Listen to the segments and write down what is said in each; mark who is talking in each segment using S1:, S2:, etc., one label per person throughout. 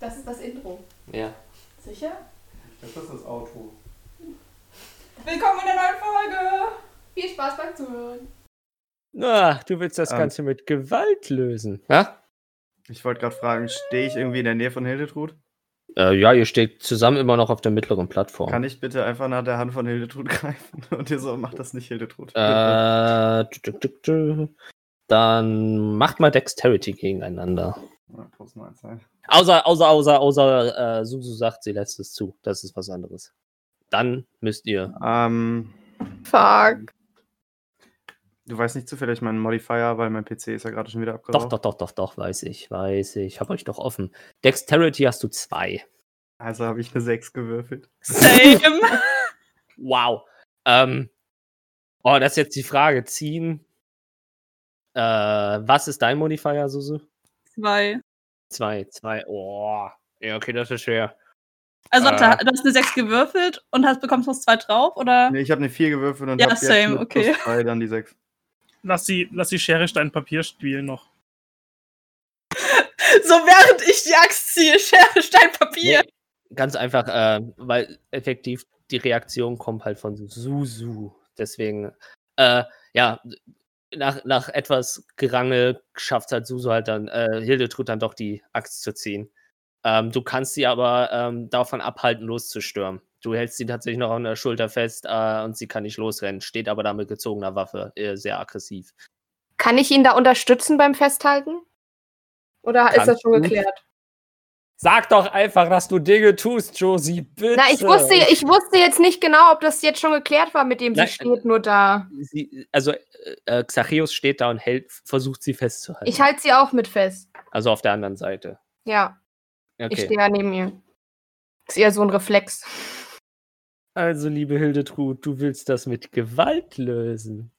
S1: Das ist das Intro.
S2: Ja.
S1: Sicher?
S3: Das ist das Auto.
S1: Willkommen in der neuen Folge! Viel Spaß beim Zuhören.
S2: Na, du willst das
S4: Ähm.
S2: Ganze mit Gewalt lösen. Ja?
S4: Ich wollte gerade fragen, stehe ich irgendwie in der Nähe von Hildetrud?
S2: Äh, ja, ihr steht zusammen immer noch auf der mittleren Plattform.
S4: Kann ich bitte einfach nach der Hand von Hildetrud greifen? Und ihr so, macht das nicht Hildetrud.
S2: Äh, dann macht mal Dexterity gegeneinander.
S4: Ja.
S2: Außer, außer, außer, außer äh, Susu sagt, sie lässt es zu. Das ist was anderes. Dann müsst ihr.
S4: Ähm,
S1: Fuck.
S4: du weißt nicht zufällig meinen Modifier, weil mein PC ist ja gerade schon wieder
S2: Doch,
S4: abgeraucht.
S2: doch, doch, doch, doch, weiß ich, weiß ich. Hab euch doch offen. Dexterity hast du zwei.
S4: Also habe ich eine 6 gewürfelt.
S1: Same.
S2: Wow. Ähm, oh, das ist jetzt die Frage. Ziehen. Äh, was ist dein Modifier, Susu?
S5: Zwei.
S2: Zwei, zwei. Oh. Ja, okay, das ist schwer.
S5: Also warte,
S2: Äh.
S5: du hast eine 6 gewürfelt und hast, bekommst plus zwei drauf, oder?
S4: Nee, ich habe eine 4 gewürfelt und
S5: Ja,
S4: jetzt
S5: same,
S4: mit
S5: okay.
S4: plus 3 dann die 6.
S6: Lass die, lass die Schere, Stein, Papier spielen noch.
S5: So während ich die Axt ziehe, Schere, Stein, Papier.
S2: Nee, ganz einfach, äh, weil effektiv die Reaktion kommt halt von Susu. Deswegen, äh, ja, nach, nach etwas Gerangel schafft halt Susu halt dann, äh, Hildetrud dann doch die Axt zu ziehen. Ähm, du kannst sie aber ähm, davon abhalten, loszustürmen. Du hältst sie tatsächlich noch an der Schulter fest äh, und sie kann nicht losrennen, steht aber da mit gezogener Waffe, äh, sehr aggressiv.
S1: Kann ich ihn da unterstützen beim Festhalten? Oder ist
S2: Kannst
S1: das schon geklärt?
S2: Sag doch einfach, dass du Dinge tust, Josie, bitte.
S1: Na, ich wusste, ich wusste jetzt nicht genau, ob das jetzt schon geklärt war, mit dem sie
S2: Nein,
S1: steht nur da.
S2: sie, also äh, äh, Xachios steht da und hält, versucht sie festzuhalten.
S1: Ich halte sie auch mit fest.
S2: also auf der anderen Seite.
S1: Ja, ich
S2: Okay.
S1: stehe ja neben ihr. Ist eher so ein Reflex.
S2: Also, liebe Hildetrud, du willst das mit Gewalt lösen.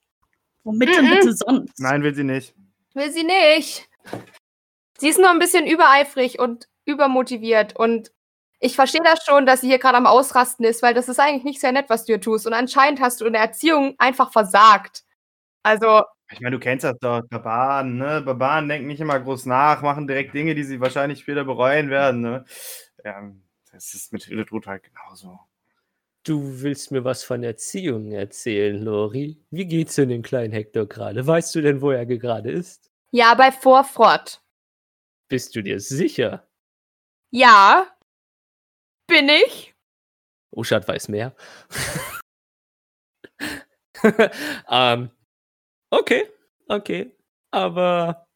S5: Womit
S1: Mhm.
S5: denn bitte sonst?
S4: Nein, will sie nicht.
S1: Will sie nicht. Sie ist nur ein bisschen übereifrig und übermotiviert. Und ich verstehe das schon, dass sie hier gerade am Ausrasten ist, weil das ist eigentlich nicht sehr nett, was du hier tust. Und anscheinend hast du in der Erziehung einfach versagt. Also,
S4: Ich meine, du kennst das doch, Barbaren, ne? Barbaren denken nicht immer groß nach, machen direkt Dinge, die sie wahrscheinlich später bereuen werden, ne? Ja, das ist mit Hildetrud halt genauso.
S2: Du willst mir was von Erziehung erzählen, Lori. Wie geht's denn dem kleinen Hector gerade? Weißt du denn, wo er gerade ist?
S1: ja, bei Vorfrott.
S2: Bist du dir sicher?
S1: Ja. Bin ich?
S2: Uschat weiß mehr. ähm, okay, okay. Aber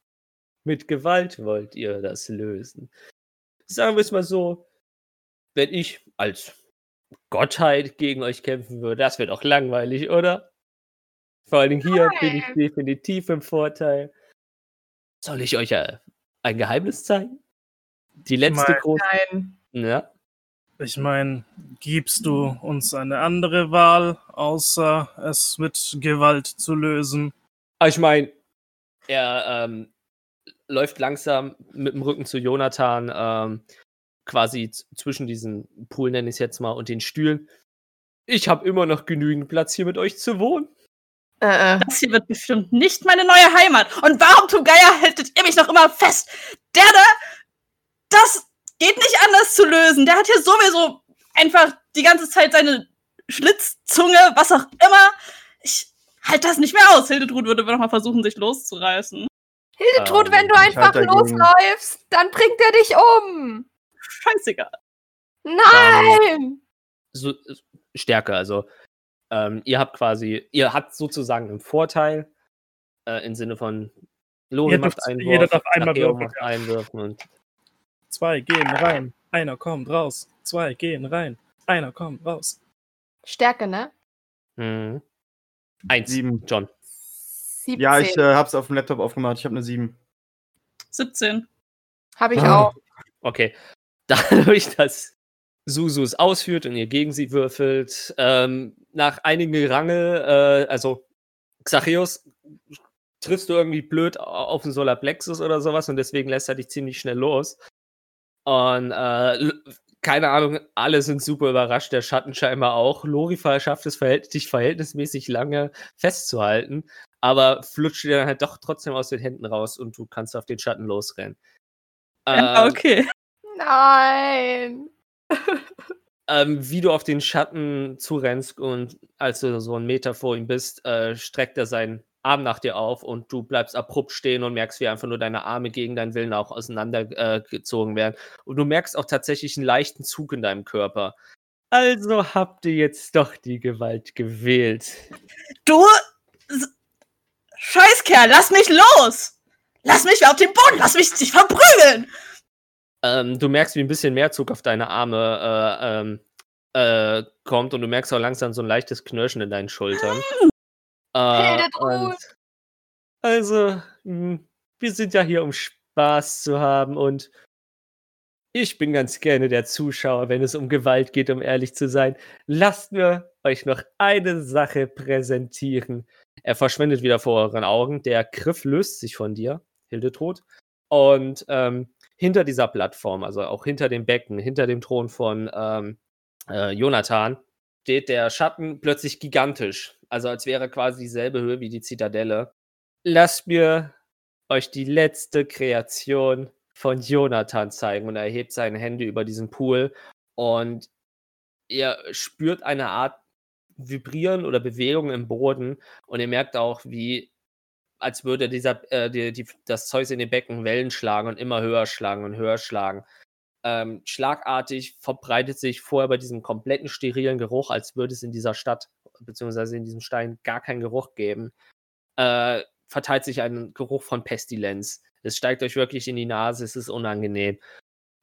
S2: mit Gewalt wollt ihr das lösen. Sagen wir es mal so, wenn ich als Gottheit gegen euch kämpfen würde, das wäre doch langweilig, oder? Vor allen Dingen hier bin ich definitiv im Vorteil. Soll ich euch äh, ein Geheimnis zeigen? Die letzte
S6: mein-
S2: große.
S1: Nein.
S2: Ja.
S6: Ich meine, gibst du uns eine andere Wahl, außer es mit Gewalt zu lösen?
S2: Aber ich meine, er ähm, läuft langsam mit dem Rücken zu Jonathan, ähm, quasi zwischen diesen Pool, nenne ich es jetzt mal, und den Stühlen. Ich habe immer noch genügend Platz, hier mit euch zu wohnen.
S1: Äh, äh.
S5: Das hier wird bestimmt nicht meine neue Heimat. Und warum, du Geier, haltet ihr mich noch immer fest? Der da, das geht nicht anders zu lösen. Der hat hier sowieso einfach die ganze Zeit seine Schlitzzunge, was auch immer. Ich halte das nicht mehr aus. Hildetrud würde noch mal versuchen, sich loszureißen.
S1: Hildetrud,
S2: Ähm,
S1: wenn du einfach
S4: halt
S1: losläufst, dann bringt er dich um.
S5: Scheißegal.
S1: Nein!
S2: So, äh, Stärke, also ähm, ihr habt quasi, ihr habt sozusagen einen Vorteil äh, im Sinne von
S6: Ihr
S2: macht einen
S6: jeder
S2: Wurf,
S6: darf einmal würfeln,
S2: macht einen Wurf und
S6: Zwei gehen rein, einer kommt raus. Zwei gehen rein, einer kommt raus.
S1: Stärke, ne?
S2: Mhm. Eins.
S4: Sieben.
S2: John.
S1: 17.
S4: Ja, ich äh, hab's auf dem Laptop aufgemacht. Ich habe eine 7.
S5: 17.
S1: Habe ich
S2: Ah.
S1: auch.
S2: Okay. Dadurch, dass Susu es ausführt und ihr gegen sie würfelt, ähm, nach einigen Gerangel, äh, also Xachios, triffst du irgendwie blöd auf den Solarplexus oder sowas und deswegen lässt er dich ziemlich schnell los. Und äh, keine Ahnung, alle sind super überrascht, der Schatten scheinbar auch. Lori schafft es, dich verhältnismäßig lange festzuhalten, aber flutscht dir dann halt doch trotzdem aus den Händen raus und du kannst auf den Schatten losrennen.
S5: Ja,
S2: Ähm,
S5: okay.
S1: Nein.
S2: Ähm, wie du auf den Schatten zurennst und als du so einen Meter vor ihm bist, äh, streckt er seinen Arm nach dir auf und du bleibst abrupt stehen und merkst, wie einfach nur deine Arme gegen deinen Willen auch auseinandergezogen äh, werden. Und du merkst auch tatsächlich einen leichten Zug in deinem Körper. Also habt ihr jetzt doch die Gewalt gewählt.
S5: Du Scheißkerl, lass mich los! Lass mich auf den Boden, lass mich dich verprügeln!
S2: Ähm, du merkst, wie ein bisschen mehr Zug auf deine Arme äh, ähm, äh, kommt und du merkst auch langsam so ein leichtes Knirschen in deinen Schultern. Äh, also, mh, wir sind ja hier, um Spaß zu haben und ich bin ganz gerne der Zuschauer, wenn es um Gewalt geht, um ehrlich zu sein. Lasst mir euch noch eine Sache präsentieren. Er verschwindet wieder vor euren Augen. Der Griff löst sich von dir, Hildetrud. Und ähm, hinter dieser Plattform, also auch hinter dem Becken, hinter dem Thron von ähm, äh, Jonathan, steht der Schatten plötzlich gigantisch. Also als wäre quasi dieselbe Höhe wie die Zitadelle. Lasst mir euch die letzte Kreation von Jonathan zeigen. Und er hebt seine Hände über diesen Pool und ihr spürt eine Art Vibrieren oder Bewegung im Boden und ihr merkt auch, wie als würde dieser, äh, die, die, das Zeus in den Becken Wellen schlagen und immer höher schlagen und höher schlagen. Ähm, schlagartig verbreitet sich vorher bei diesem kompletten sterilen Geruch, als würde es in dieser Stadt beziehungsweise in diesem Stein gar keinen Geruch geben, äh, verteilt sich ein Geruch von Pestilenz. Es steigt euch wirklich in die Nase, es ist unangenehm.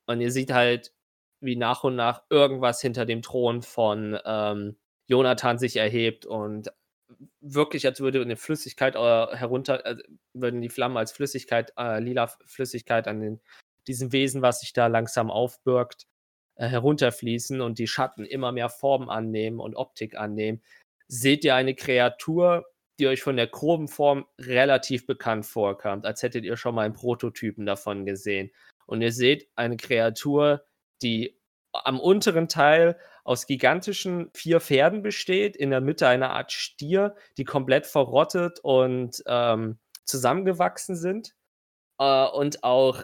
S2: Und ihr seht halt, wie nach und nach irgendwas hinter dem Thron von ähm, Jonathan sich erhebt und wirklich, als würde eine Flüssigkeit äh, herunter, äh, würden die Flammen als Flüssigkeit, äh, lila Flüssigkeit an den, diesem Wesen, was sich da langsam aufbürgt, äh, herunterfließen und die Schatten immer mehr Form annehmen und Optik annehmen. Seht ihr eine Kreatur, die euch von der groben Form relativ bekannt vorkam, als hättet ihr schon mal einen Prototypen davon gesehen. Und ihr seht eine Kreatur, die am unteren Teil aus gigantischen vier Pferden besteht, in der Mitte eine Art Stier, die komplett verrottet und ähm, zusammengewachsen sind. Äh, und auch,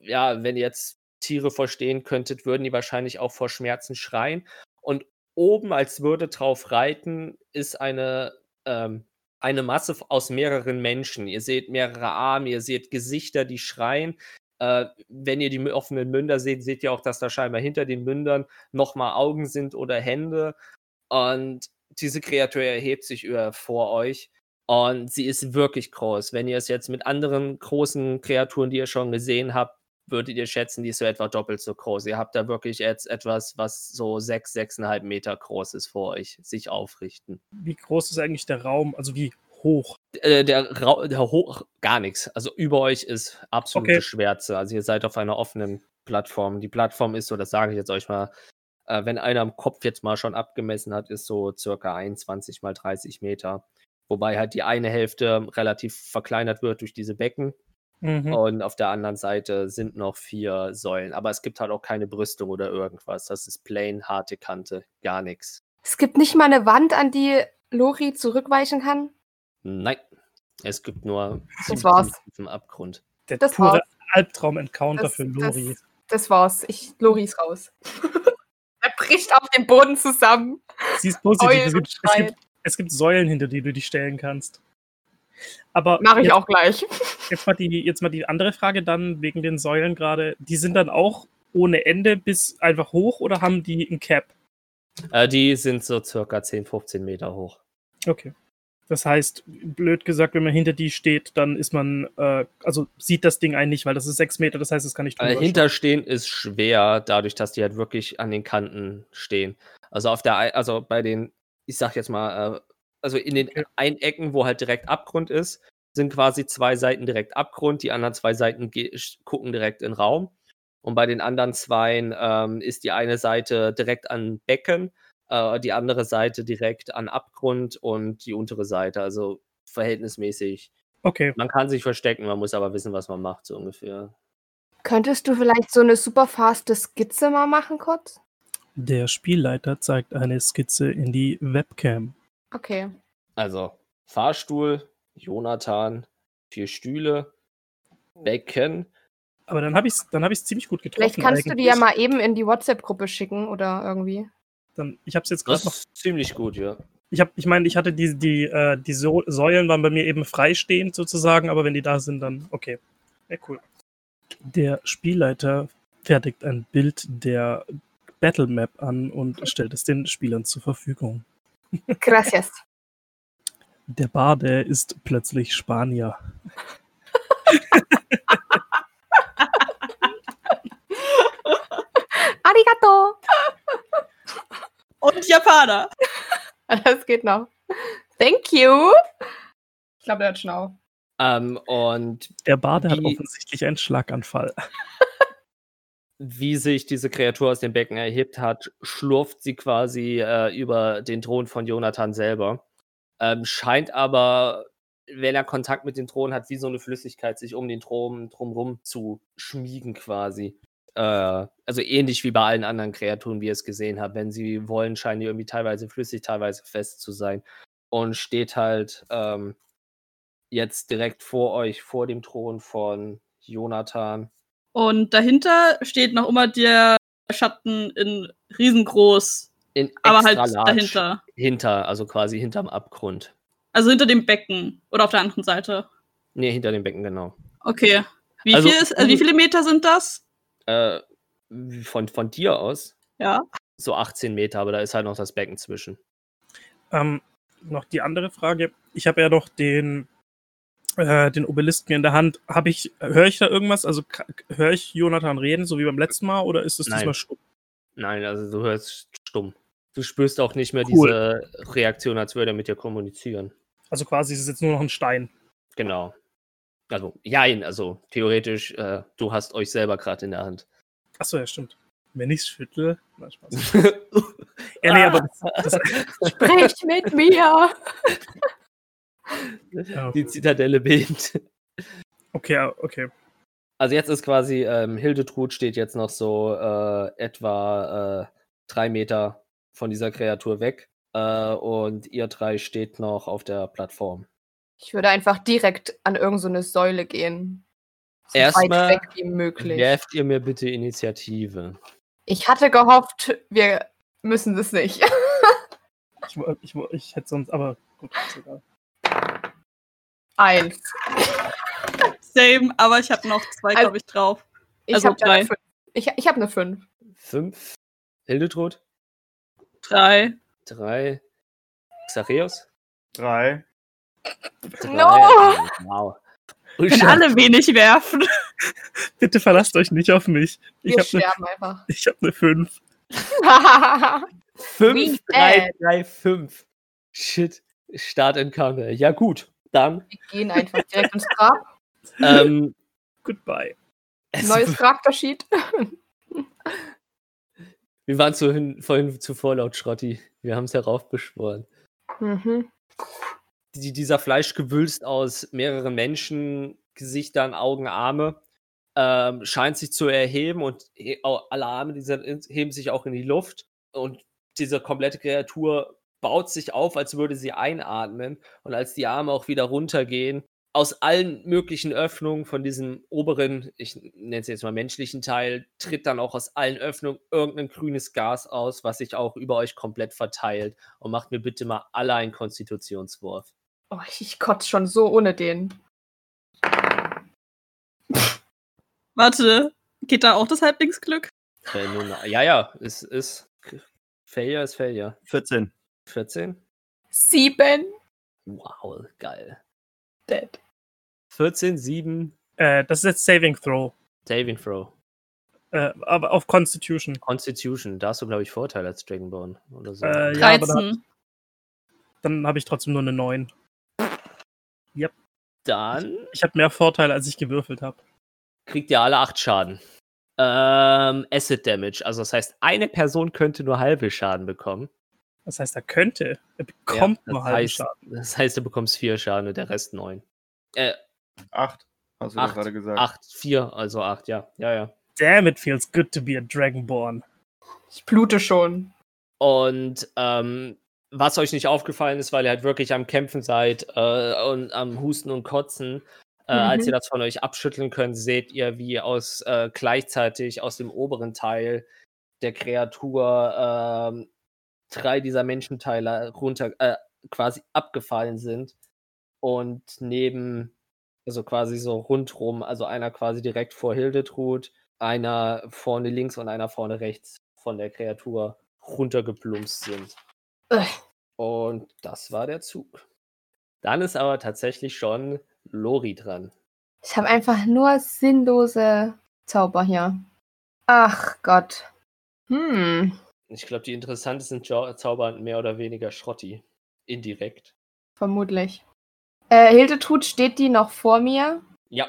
S2: ja, wenn ihr jetzt Tiere verstehen könntet, würden die wahrscheinlich auch vor Schmerzen schreien. Und oben, als würde drauf reiten, ist eine, ähm, eine Masse aus mehreren Menschen. Ihr seht mehrere Arme, ihr seht Gesichter, die schreien. Äh, wenn ihr die offenen Münder seht, seht ihr auch, dass da scheinbar hinter den Mündern nochmal Augen sind oder Hände. Und diese Kreatur erhebt sich vor euch. Und sie ist wirklich groß. Wenn ihr es jetzt mit anderen großen Kreaturen, die ihr schon gesehen habt, würdet ihr schätzen, die ist so etwa doppelt so groß. Ihr habt da wirklich jetzt etwas, was so sechs, sechseinhalb Meter groß ist vor euch, sich aufrichten.
S6: Wie groß ist eigentlich der Raum? Also wie hoch?
S2: Äh, der, Ra der hoch gar nichts. Also über euch ist absolute
S6: Okay.
S2: Schwärze. Also ihr seid auf einer offenen Plattform. Die Plattform ist so, das sage ich jetzt euch mal, äh, wenn einer am Kopf jetzt mal schon abgemessen hat, ist so circa 21 mal 30 Meter. Wobei halt die eine Hälfte relativ verkleinert wird durch diese Becken.
S6: Mhm.
S2: Und auf der anderen Seite sind noch vier Säulen. Aber es gibt halt auch keine Brüstung oder irgendwas. Das ist plain, harte Kante, gar nichts.
S1: Es gibt nicht mal eine Wand, an die Lori zurückweichen kann.
S2: Nein, es gibt nur
S1: Das war's.
S2: im Abgrund.
S6: Der
S1: das
S6: pure
S1: war's.
S6: Albtraum-Encounter
S1: Das,
S6: für Lori.
S1: das, das war's. Ich, Lori ist raus. er bricht auf den Boden zusammen.
S6: Sie ist positiv. Es gibt, es, gibt, es gibt Säulen, hinter die du dich stellen kannst. Aber
S1: Mache ich
S6: jetzt,
S1: auch gleich.
S6: Jetzt mal, die, jetzt mal die andere Frage dann wegen den Säulen gerade. Die sind dann auch ohne Ende bis einfach hoch oder haben die ein Cap?
S2: Äh, die sind so circa 10, 15 Meter hoch.
S6: Okay. Das heißt, blöd gesagt, wenn man hinter die steht, dann ist man, äh, also sieht das Ding einen nicht, weil das ist sechs Meter, das heißt, es kann nicht
S2: Äh,
S6: drüber
S2: hinterstehen ist schwer, dadurch, dass die halt wirklich an den Kanten stehen. Also auf der, also bei den, ich sag jetzt mal, äh, also in den
S6: Okay.
S2: Einecken, wo halt direkt Abgrund ist, sind quasi zwei Seiten direkt Abgrund, die anderen zwei Seiten gucken direkt in den Raum. Und bei den anderen zweien ähm, ist die eine Seite direkt an Becken, äh, die andere Seite direkt an Abgrund und die untere Seite. Also verhältnismäßig.
S6: Okay.
S2: Man kann sich verstecken, man muss aber wissen, was man macht, so ungefähr.
S1: Könntest du vielleicht so eine super faste Skizze mal machen, kurz?
S6: Der Spielleiter zeigt eine Skizze in die Webcam.
S1: Okay.
S2: Also Fahrstuhl, Jonathan, vier Stühle, Becken.
S6: Aber dann habe ich es dann hab ziemlich gut getroffen.
S1: Vielleicht kannst du die ja
S6: eigentlich.
S1: mal eben in die WhatsApp-Gruppe schicken oder irgendwie.
S6: Dann, ich habe es jetzt
S2: Das
S6: gerade noch.
S2: ist ziemlich gut, ja.
S6: Ich habe, ich meine, ich hatte die, die, äh, die so Säulen waren bei mir eben freistehend sozusagen, aber wenn die da sind, dann okay. Ja, cool. Der Spielleiter fertigt ein Bild der Battle Map an und stellt es den Spielern zur Verfügung.
S1: Gracias.
S6: Der Bade ist plötzlich Spanier.
S1: Arigato.
S5: Und Japaner.
S1: Das geht noch. Thank you. Ich glaube, der hat Schnau.
S2: Ähm, und
S6: Der Bade hat offensichtlich einen Schlaganfall.
S2: Wie sich diese Kreatur aus dem Becken erhebt hat, schlurft sie quasi äh, über den Thron von Jonathan selber. Ähm, scheint aber, wenn er Kontakt mit dem Thron hat, wie so eine Flüssigkeit sich um den Thron drumrum zu schmiegen quasi. Äh, also ähnlich wie bei allen anderen Kreaturen, wie ihr es gesehen habt. Wenn sie wollen, scheinen die irgendwie teilweise flüssig, teilweise fest zu sein. Und steht halt ähm, jetzt direkt vor euch, vor dem Thron von Jonathan.
S5: Und dahinter steht noch immer der Schatten in riesengroß,
S2: In
S5: aber halt
S2: large.
S5: dahinter.
S2: Hinter, also quasi hinterm Abgrund.
S5: Also hinter dem Becken oder auf der anderen Seite.
S2: Nee, hinter dem Becken, genau.
S5: Okay. Wie,
S2: Also-
S5: viel ist, also wie viele Meter sind das?
S2: Äh, von, von dir aus
S5: Ja.
S2: so 18 Meter, aber da ist halt noch das Becken zwischen.
S6: Ähm, noch die andere Frage. Ich habe ja noch den, äh, den Obelisken in der Hand. Habe ich, höre ich da irgendwas? Also höre ich Jonathan reden, so wie beim letzten Mal, oder ist es
S2: Nein.
S6: diesmal stumm?
S2: Nein, also du hörst stumm. Du spürst auch nicht mehr
S6: Cool.
S2: diese Reaktion, als würde er mit dir kommunizieren.
S6: Also quasi ist es jetzt nur noch ein Stein.
S2: Genau. Also, jein, also theoretisch, äh, du hast euch selber gerade in der Hand.
S6: Achso, ja, stimmt. Wenn ich es schüttle. Na, Spaß. Ja, nee, aber das, das,
S1: Sprich mit mir.
S6: ja,
S2: Die Zitadelle bebt.
S6: okay, okay.
S2: Also jetzt ist quasi, ähm, Hildetrud steht jetzt noch so äh, etwa äh, drei Meter von dieser Kreatur weg. Äh, und ihr drei steht noch auf der Plattform.
S1: Ich würde einfach direkt an irgendeine Säule gehen. So
S2: Erstmal
S1: weit weg wie möglich.
S2: Werft ihr mir bitte Initiative.
S1: Ich hatte gehofft, wir müssen das nicht.
S6: Ich, ich, ich hätte sonst, aber gut, ist egal.
S1: Eins.
S5: Same, aber ich habe noch zwei,
S1: Also-
S5: glaube ich, drauf.
S1: Ich
S5: Also
S1: habe
S5: drei.
S1: eine fünf. Ich, ich habe eine fünf.
S2: Fünf. Hildetrud.
S5: Drei.
S2: Drei. Xareus.
S4: Drei.
S2: Drei.
S1: No!
S2: Wow.
S5: Können alle wenig werfen.
S6: Bitte verlasst euch nicht auf mich. Ich
S1: Wir
S6: habe eine
S1: sterben einfach.
S6: ich hab ne 5.
S2: Fünf,
S1: We
S2: drei,
S1: dead.
S2: drei, fünf. Shit. Start Encounter. Ja, gut. Dann.
S1: Wir gehen einfach direkt ins Grab.
S2: ähm,
S6: Goodbye.
S2: es
S1: Neues Charaktersheet.
S2: Wir waren vorhin, vorhin zuvor laut Schrotti. Wir haben es heraufbeschworen.
S1: Mhm.
S2: Die, dieser Fleischgewülst aus mehreren Menschen, Gesichtern, Augen, Arme, ähm, scheint sich zu erheben und alle Arme dieser, heben sich auch in die Luft. Und diese komplette Kreatur baut sich auf, als würde sie einatmen. Und als die Arme auch wieder runtergehen, aus allen möglichen Öffnungen von diesem oberen, ich nenne es jetzt mal menschlichen Teil, tritt dann auch aus allen Öffnungen irgendein grünes Gas aus, was sich auch über euch komplett verteilt. Und macht mir bitte mal alle einen Konstitutionswurf.
S1: Oh, ich kotze schon so ohne den.
S5: Warte, geht da auch das Halblingsglück?
S2: Äh, ja, ja, es ist. Failure ist Failure.
S4: 14.
S2: 14?
S1: Sieben.
S2: Wow, geil.
S1: Dead.
S2: 14, 7,
S6: Äh, das ist jetzt Saving Throw.
S2: Saving Throw.
S6: Äh, aber auf Constitution.
S2: Constitution, da hast du, glaube ich, Vorteil als Dragonborn oder so.
S6: Äh, ja, aber da,
S5: 13.
S6: dann habe ich trotzdem nur eine 9.
S2: Dann
S6: Ich habe mehr Vorteil, als ich gewürfelt habe.
S2: kriegt ihr alle 8 Schaden. Ähm, Acid Damage, also das heißt, eine Person könnte nur halbe Schaden bekommen.
S6: Das heißt, er könnte. Er bekommt
S2: Ja,
S6: nur
S2: das
S6: halben
S2: heißt,
S6: Schaden.
S2: Das heißt, du bekommst 4 Schaden und der Rest 9. Äh,
S4: Acht. Hast du
S2: Acht.
S4: gerade gesagt.
S2: 8, 4, also 8, ja, ja, ja.
S6: Damn, it feels good to be a Dragonborn.
S1: Ich blute schon.
S2: Und ähm, was euch nicht aufgefallen ist, weil ihr halt wirklich am Kämpfen seid äh, und am Husten und Kotzen, Äh, Als
S1: Mhm.
S2: ihr das von euch abschütteln könnt, seht ihr, wie aus äh, gleichzeitig aus dem oberen Teil der Kreatur ähm, drei dieser Menschenteile runter äh, quasi abgefallen sind und neben, also quasi so rundrum, also einer quasi direkt vor Hildetrud, einer vorne links und einer vorne rechts von der Kreatur runtergeplumpst sind. Und das war der Zug. Dann ist aber tatsächlich schon Lori dran.
S1: Ich habe einfach nur sinnlose Zauber hier. Ach Gott. Hm.
S2: Ich glaube, die interessantesten Zauber mehr oder weniger Schrotti. Indirekt.
S1: Vermutlich. Äh, Hildetrud, steht die noch vor mir?
S2: Ja,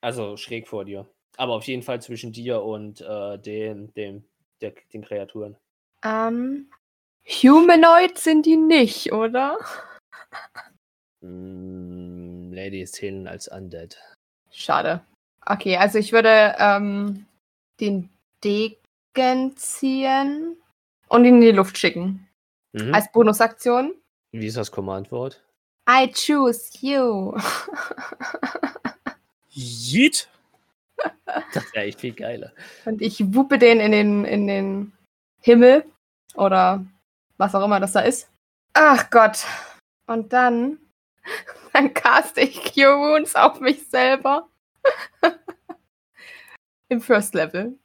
S2: also schräg vor dir. Aber auf jeden Fall zwischen dir und äh, den, dem, der, den Kreaturen.
S1: Ähm, Humanoid sind die nicht, oder?
S2: Mm, Ladies zählen als Undead.
S1: Schade. Okay, also ich würde ähm, den Degen ziehen und ihn in die Luft schicken.
S2: Mhm.
S1: Als Bonusaktion.
S2: Wie ist das Commandwort?
S1: I choose you.
S6: Yeet.
S2: Das wäre echt viel geiler.
S1: und ich wuppe den in den, in den Himmel. Oder was auch immer das da ist. Ach Gott. Und dann, dann caste ich Cure Wounds auf mich selber. Im First Level.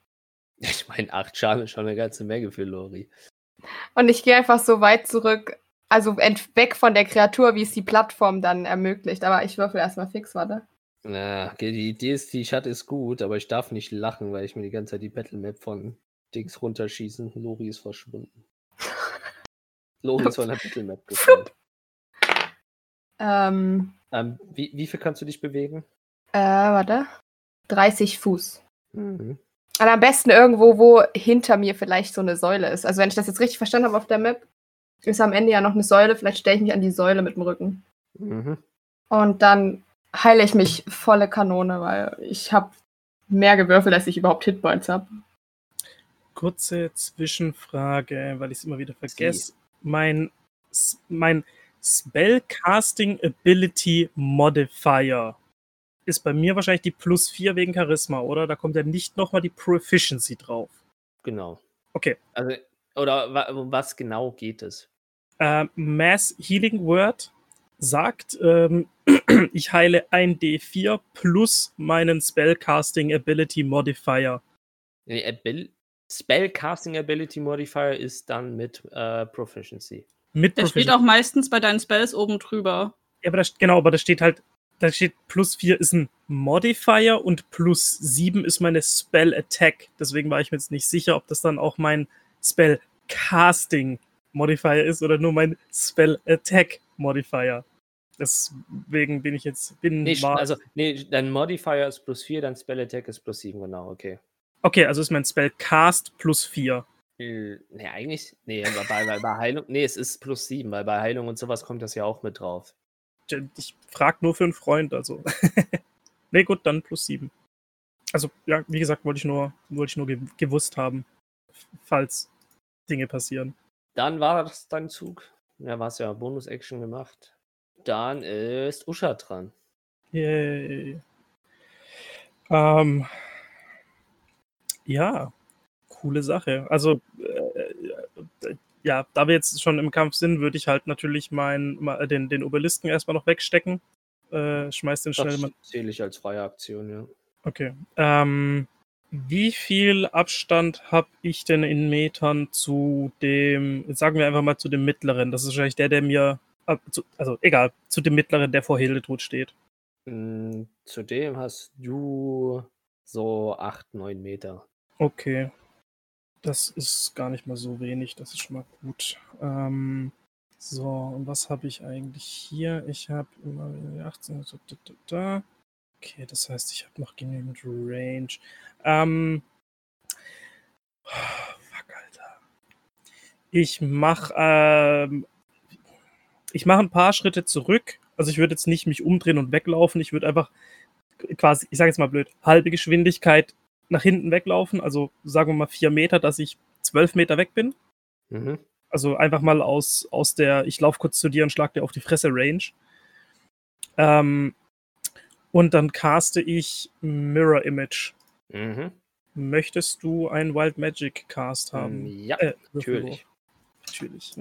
S2: Ich meine, acht Schaden ist schon eine ganze Menge für Lori.
S1: Und ich gehe einfach so weit zurück, also weg von der Kreatur, wie es die Plattform dann ermöglicht. Aber ich würfel erstmal fix, warte.
S2: Na, okay, die Idee ist, die ich hatte, ist gut, aber ich darf nicht lachen, weil ich mir die ganze Zeit die Battle Map von Dings runterschießen. Lori ist verschwunden. Lori ist von der Battle Map gefallen.
S1: Ähm,
S2: Ähm, wie, wie viel kannst du dich bewegen?
S1: äh, warte. 30 Fuß.
S2: Mhm.
S1: Und am besten irgendwo, wo hinter mir vielleicht so eine Säule ist. Also wenn ich das jetzt richtig verstanden habe auf der Map, ist am Ende ja noch eine Säule. Vielleicht stelle ich mich an die Säule mit dem Rücken.
S2: Mhm.
S1: Und dann heile ich mich volle Kanone, weil ich habe mehr gewürfelt, als ich überhaupt Hitpoints habe.
S6: Kurze Zwischenfrage, weil ich es immer wieder vergesse. Mein, mein Spellcasting Ability Modifier ist bei mir wahrscheinlich die plus 4 wegen Charisma, oder? Da kommt ja nicht nochmal die Proficiency drauf.
S2: Genau.
S6: Okay.
S2: Also, oder wa- um was genau geht es?
S6: Äh, Mass Healing Word sagt, ähm, ich heile ein D4 plus meinen Spellcasting Ability Modifier.
S2: Nee, Abil Spellcasting Ability Modifier ist dann mit äh, Proficiency.
S6: Mit
S5: Der steht auch meistens bei deinen Spells oben drüber.
S6: Ja, aber da, st- genau, aber da steht halt, da steht plus 4 ist ein Modifier und plus 7 ist meine Spell Attack. Deswegen war ich mir jetzt nicht sicher, ob das dann auch mein Spell Casting Modifier ist oder nur mein Spell Attack Modifier. Deswegen bin ich jetzt, bin
S2: Nee, also, nee, dein Modifier ist plus 4, dein Spell Attack ist plus 7, genau, okay.
S6: okay, also ist mein Spell Cast plus 4.
S2: Äh, Nee, eigentlich, nee, bei, bei Heilung, nee, es ist plus 7, weil bei Heilung und sowas kommt das ja auch mit drauf.
S6: Ich frag nur für einen Freund, also. nee, gut, dann plus 7. Also, ja, wie gesagt, wollte ich nur, wollte ich nur ge gewusst haben, falls Dinge passieren.
S2: Dann war das dein Zug. Ja, war es ja Bonus-Action gemacht. Dann ist Usha dran.
S6: Yay. Ähm, ja, coole Sache. Also, äh, äh, ja, da wir jetzt schon im Kampf sind, würde ich halt natürlich meinen, ma- den, den Obelisken erstmal noch wegstecken. Äh, schmeiß den schnell
S2: Das
S6: mal.
S2: zähle ich als freie Aktion, ja.
S6: Okay. Ähm, wie viel Abstand habe ich denn in Metern zu dem, sagen wir einfach mal zu dem mittleren? Das ist wahrscheinlich der, der mir, äh, also egal, zu dem mittleren, der vor Hildetrud steht.
S2: Mm, Zudem hast du so 8, 9 Meter.
S6: Okay. Das ist gar nicht mal so wenig, das ist schon mal gut. Ähm, so, und was habe ich eigentlich hier? Ich habe immer 18. so, Da, da, da. Okay, das heißt, ich habe noch genügend Range. Ähm, fuck, Alter. Ich mache ähm, ich ein paar Schritte zurück. Also ich würde jetzt nicht mich umdrehen und weglaufen. Ich würde einfach quasi, ich sage jetzt mal blöd, halbe Geschwindigkeit nach hinten weglaufen, also sagen wir mal vier Meter, dass ich zwölf Meter weg bin.
S2: Mhm.
S6: Also einfach mal aus, aus der, ich laufe kurz zu dir und schlag dir auf die Fresse Range. Ähm, Und dann caste ich Mirror Image.
S2: Mhm.
S6: Möchtest du einen Wild Magic Cast haben?
S2: Ja,
S6: Äh,
S2: natürlich.
S6: Natürlich.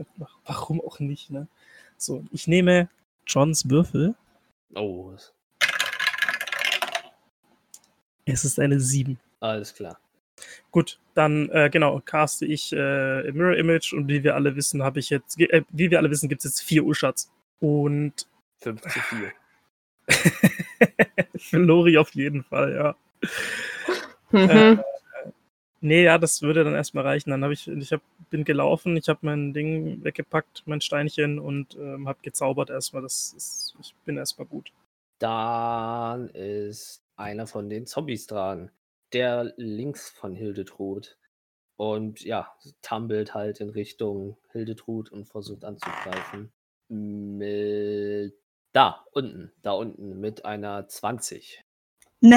S6: Warum auch nicht, ne? So, ich nehme Johns Würfel.
S2: Oh,
S6: Es ist eine 7.
S2: alles klar.
S6: Gut, dann äh, genau, caste ich äh, Mirror Image und wie wir alle wissen, habe ich jetzt, äh, wie wir alle wissen, gibt es jetzt vier Uschats. Und
S2: 5 zu 4.
S6: für Lori auf jeden Fall, ja.
S1: Mhm.
S6: Äh, Nee, ja, das würde dann erstmal reichen. Dann habe ich, ich hab, bin gelaufen, ich habe mein Ding weggepackt, mein Steinchen und ähm, habe gezaubert erstmal. Das ist, ich bin erstmal gut.
S2: Dann ist einer von den Zombies dran. Der links von Hildetrud. Und ja, tumbelt halt in Richtung Hildetrud und versucht anzugreifen. Mit da, unten, da unten, mit einer 20.
S5: Nee,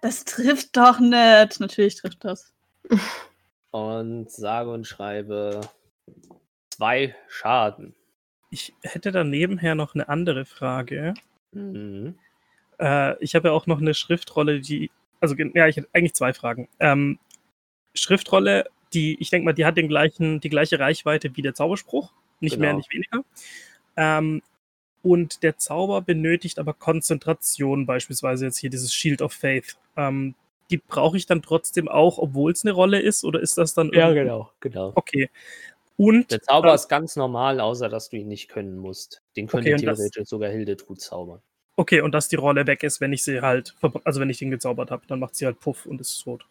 S5: das trifft doch nicht. Natürlich trifft das.
S2: Und sage und schreibe zwei Schaden.
S6: Ich hätte da nebenher noch eine andere Frage.
S2: Mhm.
S6: Äh, ich habe ja auch noch eine Schriftrolle, die, also ja, ich hätte eigentlich zwei Fragen. Ähm, Schriftrolle, die, ich denke mal, die hat den gleichen, die gleiche Reichweite wie der Zauberspruch, nicht mehr,
S2: Genau.
S6: nicht weniger. Ähm, und der Zauber benötigt aber Konzentration, beispielsweise jetzt hier dieses Shield of Faith. Ähm, die brauche ich dann trotzdem auch, obwohl es eine Rolle ist, oder ist das dann irgendwie-
S2: genau, genau.
S6: Okay. Und
S2: Der Zauber
S6: äh,
S2: ist ganz normal, außer dass du ihn nicht können musst. Den könnte
S6: Okay, und das-
S2: theoretisch sogar Hildetrud zaubern.
S6: Okay, und dass die Rolle weg ist, wenn ich sie halt, also wenn ich den gezaubert habe, dann macht sie halt Puff und ist tot.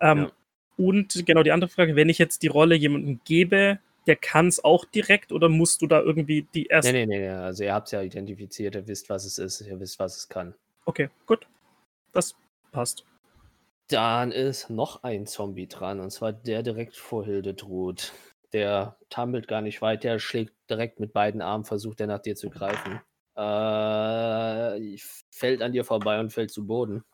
S6: Ähm,
S2: Ja.
S6: Und genau die andere Frage, wenn ich jetzt die Rolle jemandem gebe, der kann es auch direkt oder musst du da irgendwie die erste.
S2: Nee, nee, nee, nee. Also ihr habt es ja identifiziert, ihr wisst, was es ist, ihr wisst, was es kann.
S6: Okay, gut. Das passt.
S2: Dann ist noch ein Zombie dran, und zwar der direkt vor Hildetrud. Der tumbelt gar nicht weit, der schlägt direkt mit beiden Armen, versucht er nach dir zu greifen. Äh, fällt an dir vorbei und fällt zu Boden.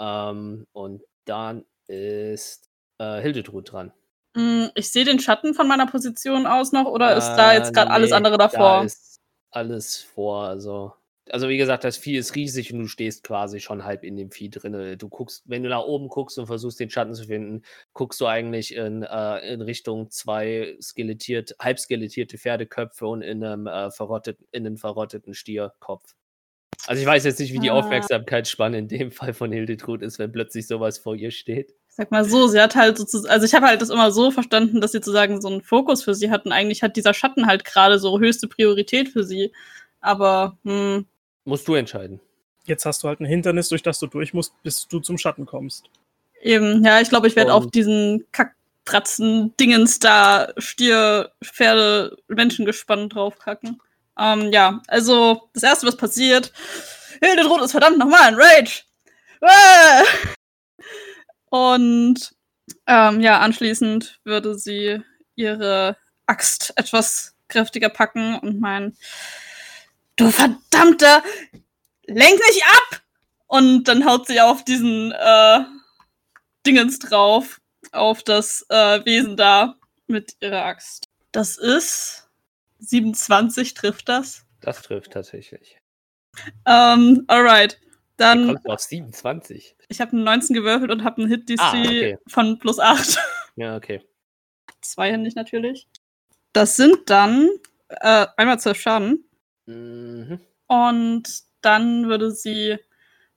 S2: Ähm, und dann ist äh, Hildetrud dran.
S5: Hm, Ich sehe den Schatten von meiner Position aus noch oder ist da
S2: Äh,
S5: jetzt gerade alles
S2: nee,
S5: andere
S2: Da
S5: davor?
S2: ist alles vor. Also, also wie gesagt, das Vieh ist riesig und du stehst quasi schon halb in dem Vieh drin. Du guckst, wenn du nach oben guckst und versuchst, den Schatten zu finden, guckst du eigentlich in, äh, in Richtung zwei skelettiert, halb skelettierte Pferdeköpfe und in einem äh, verrottet, in einem verrotteten Stierkopf. Also ich weiß jetzt nicht, wie die
S5: Ah.
S2: Aufmerksamkeitsspanne in dem Fall von Hildetrud ist, wenn plötzlich sowas vor ihr steht.
S5: Sag mal so, sie hat halt sozusagen, also ich habe halt das immer so verstanden, dass sie sozusagen so einen Fokus für sie hatten. Eigentlich hat dieser Schatten halt gerade so höchste Priorität für sie. Aber, hm,
S2: Musst du entscheiden.
S6: Jetzt hast du halt ein Hindernis, durch das du durch musst, bis du zum Schatten kommst.
S5: eben, ja, ich glaube, ich werde auf diesen Kacktratzen-Dingens da Stier, Pferde, Menschengespann draufkacken. Ähm, ja, also das erste, was passiert, Hildetrud ist verdammt nochmal ein Rage. Ah! Und ähm, ja, anschließend würde sie ihre Axt etwas kräftiger packen und meinen, du verdammter, lenk nicht ab! Und dann haut sie auf diesen äh, Dingens drauf, auf das äh, Wesen da mit ihrer Axt. Das ist 27 trifft das.
S2: Das trifft tatsächlich.
S5: Ähm, alright. Dann,
S2: kommst du auf 27?
S5: ich habe eine 19 gewürfelt und habe einen Hit-DC
S2: Ah, okay.
S5: von plus 8.
S2: Ja, okay.
S5: Zweihändig natürlich. Das sind dann äh, einmal 12 Schaden.
S2: Mhm.
S5: Und dann würde sie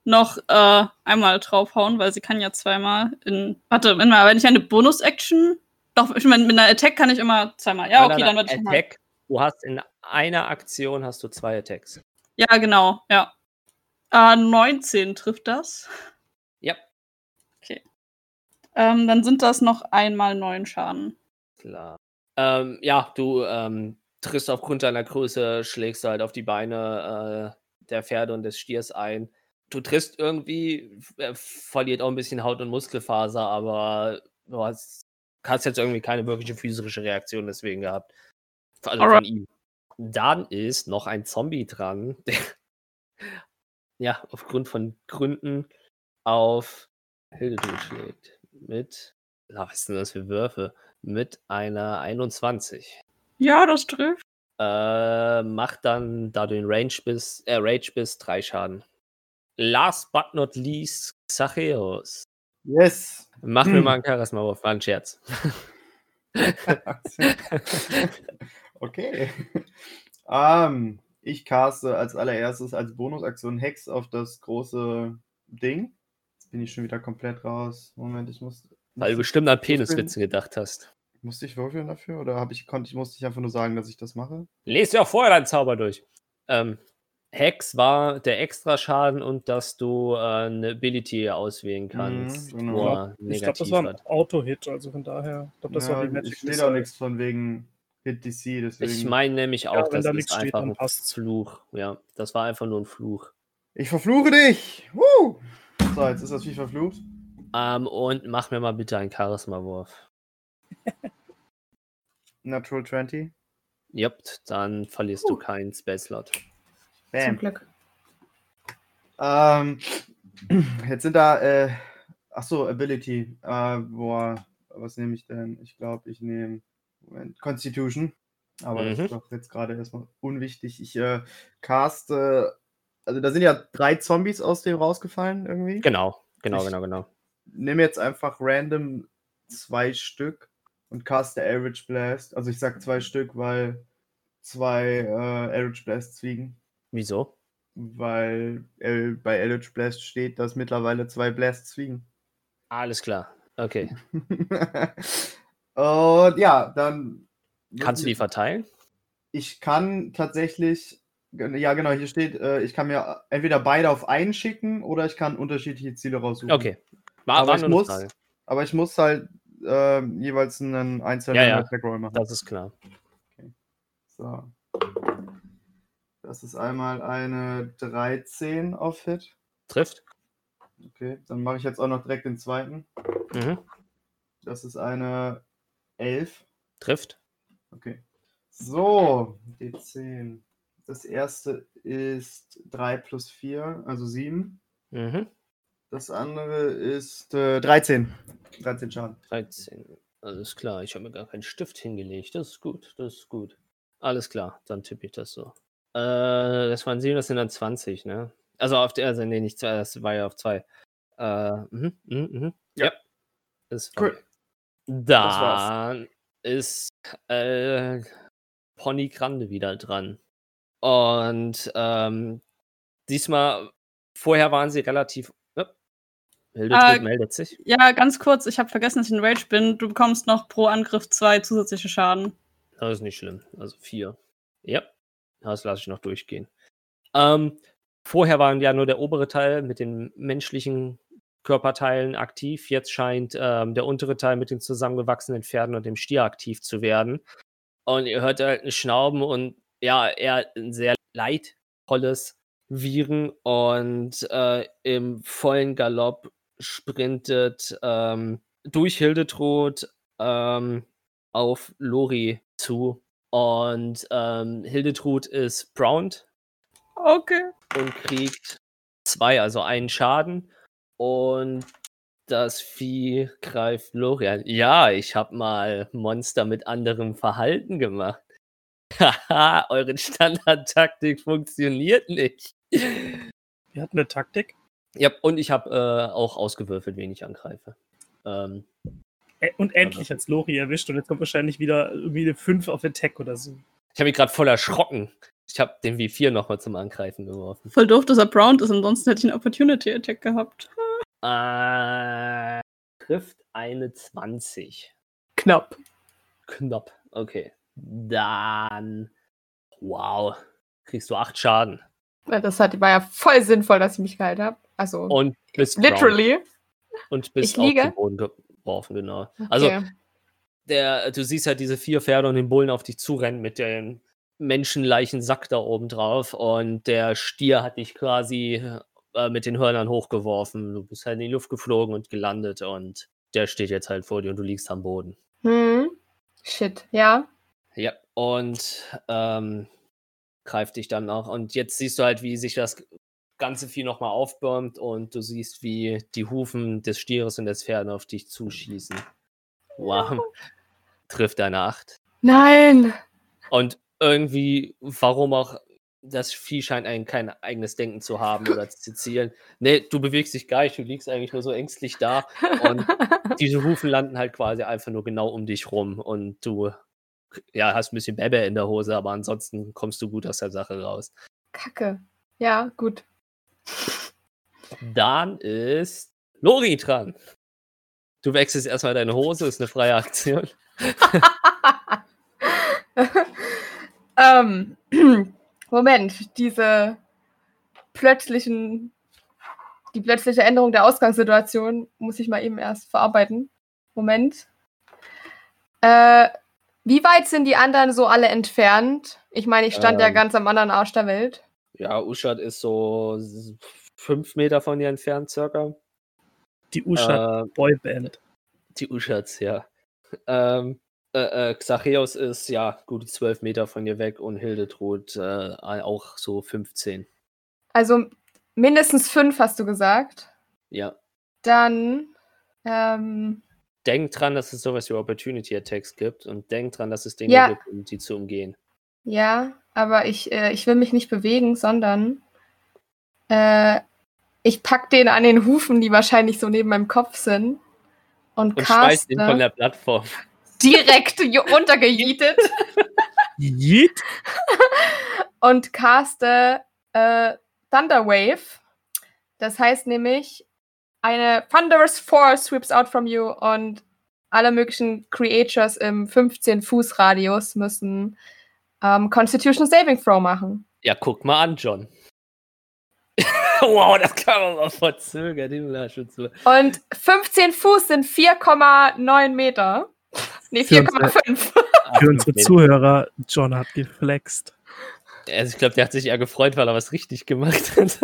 S5: noch äh, einmal draufhauen, weil sie kann ja zweimal in. Warte, immer, wenn ich eine Bonus-Action. Doch, ich meine, mit einer Attack kann ich immer zweimal. Ja, okay, dann würde ich.
S2: Attack. Du hast in einer Aktion hast du zwei Attacks.
S5: Ja, genau, ja. Äh, 19 trifft das.
S2: Ja.
S5: Okay. Ähm, dann sind das noch einmal neun Schaden.
S2: Klar. Ähm, ja, du ähm, triffst aufgrund deiner Größe, schlägst halt auf die Beine äh, der Pferde und des Stiers ein. Du triffst irgendwie, äh, verliert auch ein bisschen Haut- und Muskelfaser, aber du hast, hast jetzt irgendwie keine wirkliche physische Reaktion deswegen gehabt. Also von
S5: Alright.
S2: ihm. Dann ist noch ein Zombie dran, der ja aufgrund von Gründen auf Hildetrud schlägt. Mit, na, was sind das für Würfe? Mit einer 21.
S5: Ja, das trifft.
S2: Äh, macht dann, da du in Range bist, äh, Rage bist, drei Schaden. last but not least, Xacheos.
S4: Yes.
S2: Mach mir
S4: Hm.
S2: mal einen Charisma-Wurf. War ein Scherz.
S4: okay. Ähm, ich caste als allererstes als Bonusaktion Hex auf das große Ding. Jetzt bin ich schon wieder komplett raus. Moment, ich muss.
S2: Weil du bestimmt an? Peniswitze gedacht hast.
S4: Musste ich würfeln dafür? Oder habe ich, konnte ich, musste ich einfach nur sagen, dass ich das mache?
S2: Lest ja vorher deinen Zauber durch. Ähm, Hex war der Extraschaden und dass du äh, eine Ability auswählen kannst,
S4: Mhm, genau.
S6: Ich glaube, das war ein. Auto-Hit, also von daher. Ich glaube, das war die
S4: ja,
S6: Magic
S4: steht auch nichts von wegen Hit DC, deswegen.
S2: Ich meine nämlich auch,
S6: wenn
S2: das
S6: da
S2: ist
S6: nichts steht,
S2: einfach
S6: dann
S2: ein. Fluch. Ja, das war einfach nur ein Fluch.
S4: Ich verfluche dich! Woo! So, jetzt ist das Vieh verflucht.
S2: Ähm, und mach mir mal bitte einen Charisma-Wurf.
S4: Natural 20.
S2: Yep, dann verlierst du keinen Spell-Slot.
S1: Zum
S4: Bam.
S1: Glück.
S4: Ähm, jetzt sind da, äh, ach so, Ability. Äh, boah, was nehme ich denn? Ich glaube, ich nehme Moment, Constitution. Aber das
S2: Mhm.
S4: ist doch jetzt gerade erstmal unwichtig. Ich äh, caste, also da sind ja drei Zombies aus dem rausgefallen irgendwie.
S2: Genau, genau,
S4: Ich-
S2: genau, genau.
S4: Nehme jetzt einfach random zwei Stück und caste Average Blast. Also ich sag zwei Stück, weil zwei äh, Average Blasts fliegen.
S2: Wieso?
S4: Weil äh, bei Eldritch Blast steht, dass mittlerweile zwei Blasts fliegen.
S2: Alles klar. Okay.
S4: Und ja, dann.
S2: Kannst du die verteilen?
S4: Ich kann tatsächlich. Ja, genau, hier steht, äh, ich kann mir entweder beide auf einen schicken oder ich kann unterschiedliche Ziele raussuchen.
S2: Okay. War,
S4: Aber ich muss-. Aber ich muss halt äh, jeweils einen einzelnen
S2: Ja, ja.
S4: Attack Roll machen.
S2: Das ist klar.
S4: So. Das ist einmal eine 13 auf Hit.
S2: Trifft?
S4: Okay, dann mache ich jetzt auch noch direkt den zweiten.
S2: Mhm.
S4: Das ist eine 11.
S2: Trifft?
S4: Okay. So, D10. Das erste ist 3 plus 4, also 7.
S2: Mhm.
S4: Das andere ist äh, 13. 13 Schaden.
S2: 13. Alles klar. Ich habe mir gar keinen Stift hingelegt. Das ist gut. Das ist gut. Alles klar. Dann tippe ich das so. Äh, das waren 7, das sind dann 20, ne? Also auf der, also nee, nicht zwei, das war ja auf zwei. Äh, mhm, mhm, mhm.
S4: Ja.
S2: Ja. War
S4: Cool.
S2: Dann ist äh, Pony Grande wieder dran. Und ähm, diesmal, vorher waren sie relativ. Äh, Hildetrud
S5: Ah,
S2: meldet sich.
S5: Ja, ganz kurz, ich habe vergessen, dass ich in Rage bin. Du bekommst noch pro Angriff zwei zusätzliche Schaden.
S2: Das ist nicht schlimm. Also vier. Ja, das lasse ich noch durchgehen. Ähm, vorher waren ja nur der obere Teil mit den menschlichen Körperteilen aktiv. Jetzt scheint ähm, der untere Teil mit den zusammengewachsenen Pferden und dem Stier aktiv zu werden. Und ihr hört halt ein Schnauben und ja, eher ein sehr leidvolles Viren und äh, im vollen Galopp sprintet ähm, durch Hildetrud ähm, auf Lori zu. Und ähm, Hildetrud ist browned
S5: Okay.
S2: und kriegt zwei, also einen Schaden. Und das Vieh greift Lori an. Ja, ich habe mal Monster mit anderem Verhalten gemacht. Haha, eure Standardtaktik funktioniert nicht.
S6: Wir hatten eine Taktik.
S2: Ja, und ich habe äh, auch ausgewürfelt, wen ich angreife. Ähm,
S6: Und endlich hat's Lori erwischt und jetzt kommt wahrscheinlich wieder irgendwie eine 5 auf Attack oder so.
S2: ich habe mich gerade voll erschrocken. Ich habe den W4 nochmal zum Angreifen geworfen.
S5: Voll doof, dass er browned ist, ansonsten hätte ich einen Opportunity Attack gehabt.
S2: Äh, trifft eine 20.
S1: Knapp.
S2: Knapp. Okay. Dann. Wow. Kriegst du 8 Schaden.
S1: Das hat, war ja voll sinnvoll, dass ich mich geheilt habe. Also,
S2: Und bist brown.
S1: literally.
S2: Und bist
S1: Ich
S2: auf
S1: liege?
S2: den Boden geworfen, genau. Also,
S1: Okay.
S2: der, du siehst halt diese vier Pferde und den Bullen auf dich zurennen mit dem menschenleichen Sack da oben drauf. Und der Stier hat dich quasi äh, mit den Hörnern hochgeworfen. Du bist halt in die Luft geflogen und gelandet. Und der steht jetzt halt vor dir und du liegst am Boden.
S1: Hm. Shit, ja.
S2: Ja, und ähm, greift dich dann auch. Und jetzt siehst du halt, wie sich das ganze Vieh nochmal aufbäumt und du siehst, wie die Hufen des Stieres und des Pferden auf dich zuschießen. Wow. Trifft deine Acht.
S1: Nein.
S2: Und irgendwie, warum auch das Vieh scheint ein, kein eigenes Denken zu haben oder zu zielen. Nee, du bewegst dich gar nicht, du liegst eigentlich nur so ängstlich da und diese Hufen landen halt quasi einfach nur genau um dich rum und du ja, hast ein bisschen Bäbe in der Hose, aber ansonsten kommst du gut aus der Sache raus.
S1: Kacke. Ja, gut.
S2: Dann ist Lori dran. Du wechselst erstmal deine Hose, ist eine freie Aktion.
S1: ähm, Moment, diese plötzlichen, die plötzliche Änderung der Ausgangssituation muss ich mal eben erst verarbeiten. Moment. Äh, wie weit sind die anderen so alle entfernt? Ich meine, ich stand ja
S2: Ähm.
S1: ganz am anderen Arsch der Welt.
S2: Ja, Uschat ist so fünf Meter von dir entfernt, circa.
S6: Die Usha
S2: Äh,
S6: Boyband.
S2: die Uschats, ja. Ähm, äh, äh, Xacheos ist ja gute zwölf Meter von dir weg und Hildetrud äh, auch so 15.
S1: Also mindestens fünf, hast du gesagt.
S2: Ja.
S1: Dann, ähm,
S2: Denk dran, dass es sowas wie Opportunity Attacks gibt und denk dran, dass es Dinge
S1: Ja.
S2: gibt, um die zu umgehen.
S1: Ja, aber ich, äh, ich will mich nicht bewegen, sondern äh, ich pack den an den Hufen, die wahrscheinlich so neben meinem Kopf sind. Und,
S2: Und
S1: caste
S2: ihn von der Plattform.
S1: direkt runtergejietet
S6: Yeet.
S1: und caste äh, Thunder Wave. Das heißt nämlich, eine Thunderous Force sweeps out from you und alle möglichen Creatures im 15-Fuß-Radius müssen ähm, Constitution Saving Throw machen.
S2: Ja, guck mal an, John. wow, das kann man mal verzögern.
S1: Und 15 Fuß sind 4,9 Meter. Nee,
S6: Für unsere-
S1: 4,5.
S6: Für unsere Zuhörer, John hat geflext.
S2: Also ich glaube, der hat sich eher gefreut, weil er was richtig gemacht hat.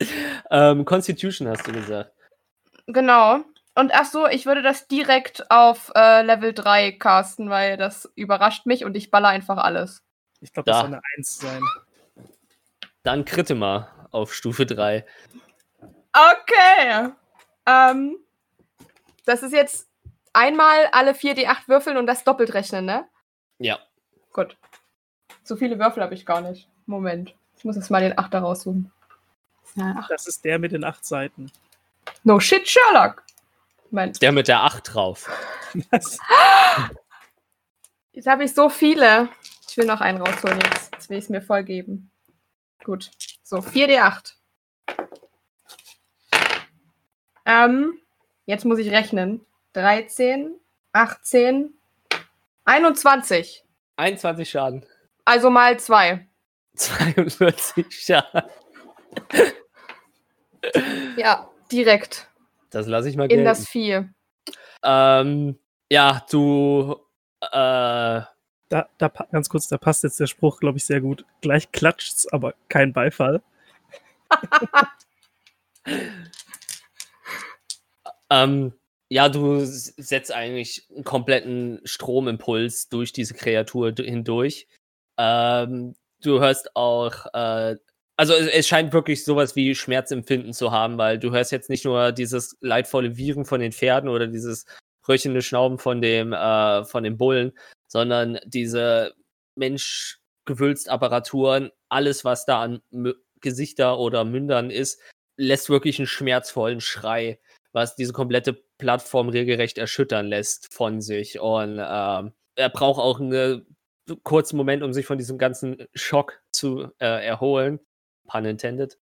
S2: ähm, Constitution hast du gesagt.
S1: Genau. Und ach so, ich würde das direkt auf äh, Level 3 casten, weil das überrascht mich und ich baller einfach alles.
S6: Ich glaube, das
S2: Da.
S6: soll eine Eins sein.
S2: Dann kritte mal auf Stufe 3.
S1: Okay. Ähm, das ist jetzt einmal alle 4d8 würfeln und das doppelt rechnen, ne?
S2: Ja.
S1: Gut. So viele Würfel habe ich gar nicht. Moment. Ich muss jetzt mal den 8er raussuchen. Ja.
S6: Das ist der mit den acht Seiten.
S1: No shit, Sherlock. Moment.
S2: Der mit der 8 drauf.
S1: Jetzt habe ich so viele. Ich will noch einen rausholen jetzt. Jetzt will ich es mir voll geben. Gut. So, 4d8. Ähm, jetzt muss ich rechnen. 13, 18, 21.
S2: 21 Schaden.
S1: Also mal zwei.
S2: 42 Schaden.
S1: Ja, direkt
S2: Das lasse ich mal
S1: in
S2: gelten.
S1: das Vieh.
S2: Ähm, ja, du. Äh,
S6: Da, da, ganz kurz, da passt jetzt der Spruch, glaube ich, sehr gut. Gleich klatscht's, aber kein Beifall.
S2: Ähm, ja, du setzt eigentlich einen kompletten Stromimpuls durch diese Kreatur hindurch. Ähm, du hörst auch, äh, also es, scheint wirklich sowas wie Schmerzempfinden zu haben, weil du hörst jetzt nicht nur dieses leidvolle Wieren von den Pferden oder dieses röchelnde Schnauben von dem, äh, von den Bullen, sondern diese Menschgewülstapparaturen, alles, was da an Mü Gesichter oder Mündern ist, lässt wirklich einen schmerzvollen Schrei was diese komplette Plattform regelrecht erschüttern lässt von sich. Und ähm, er braucht auch einen kurzen Moment, um sich von diesem ganzen Schock zu äh, erholen. Pun intended.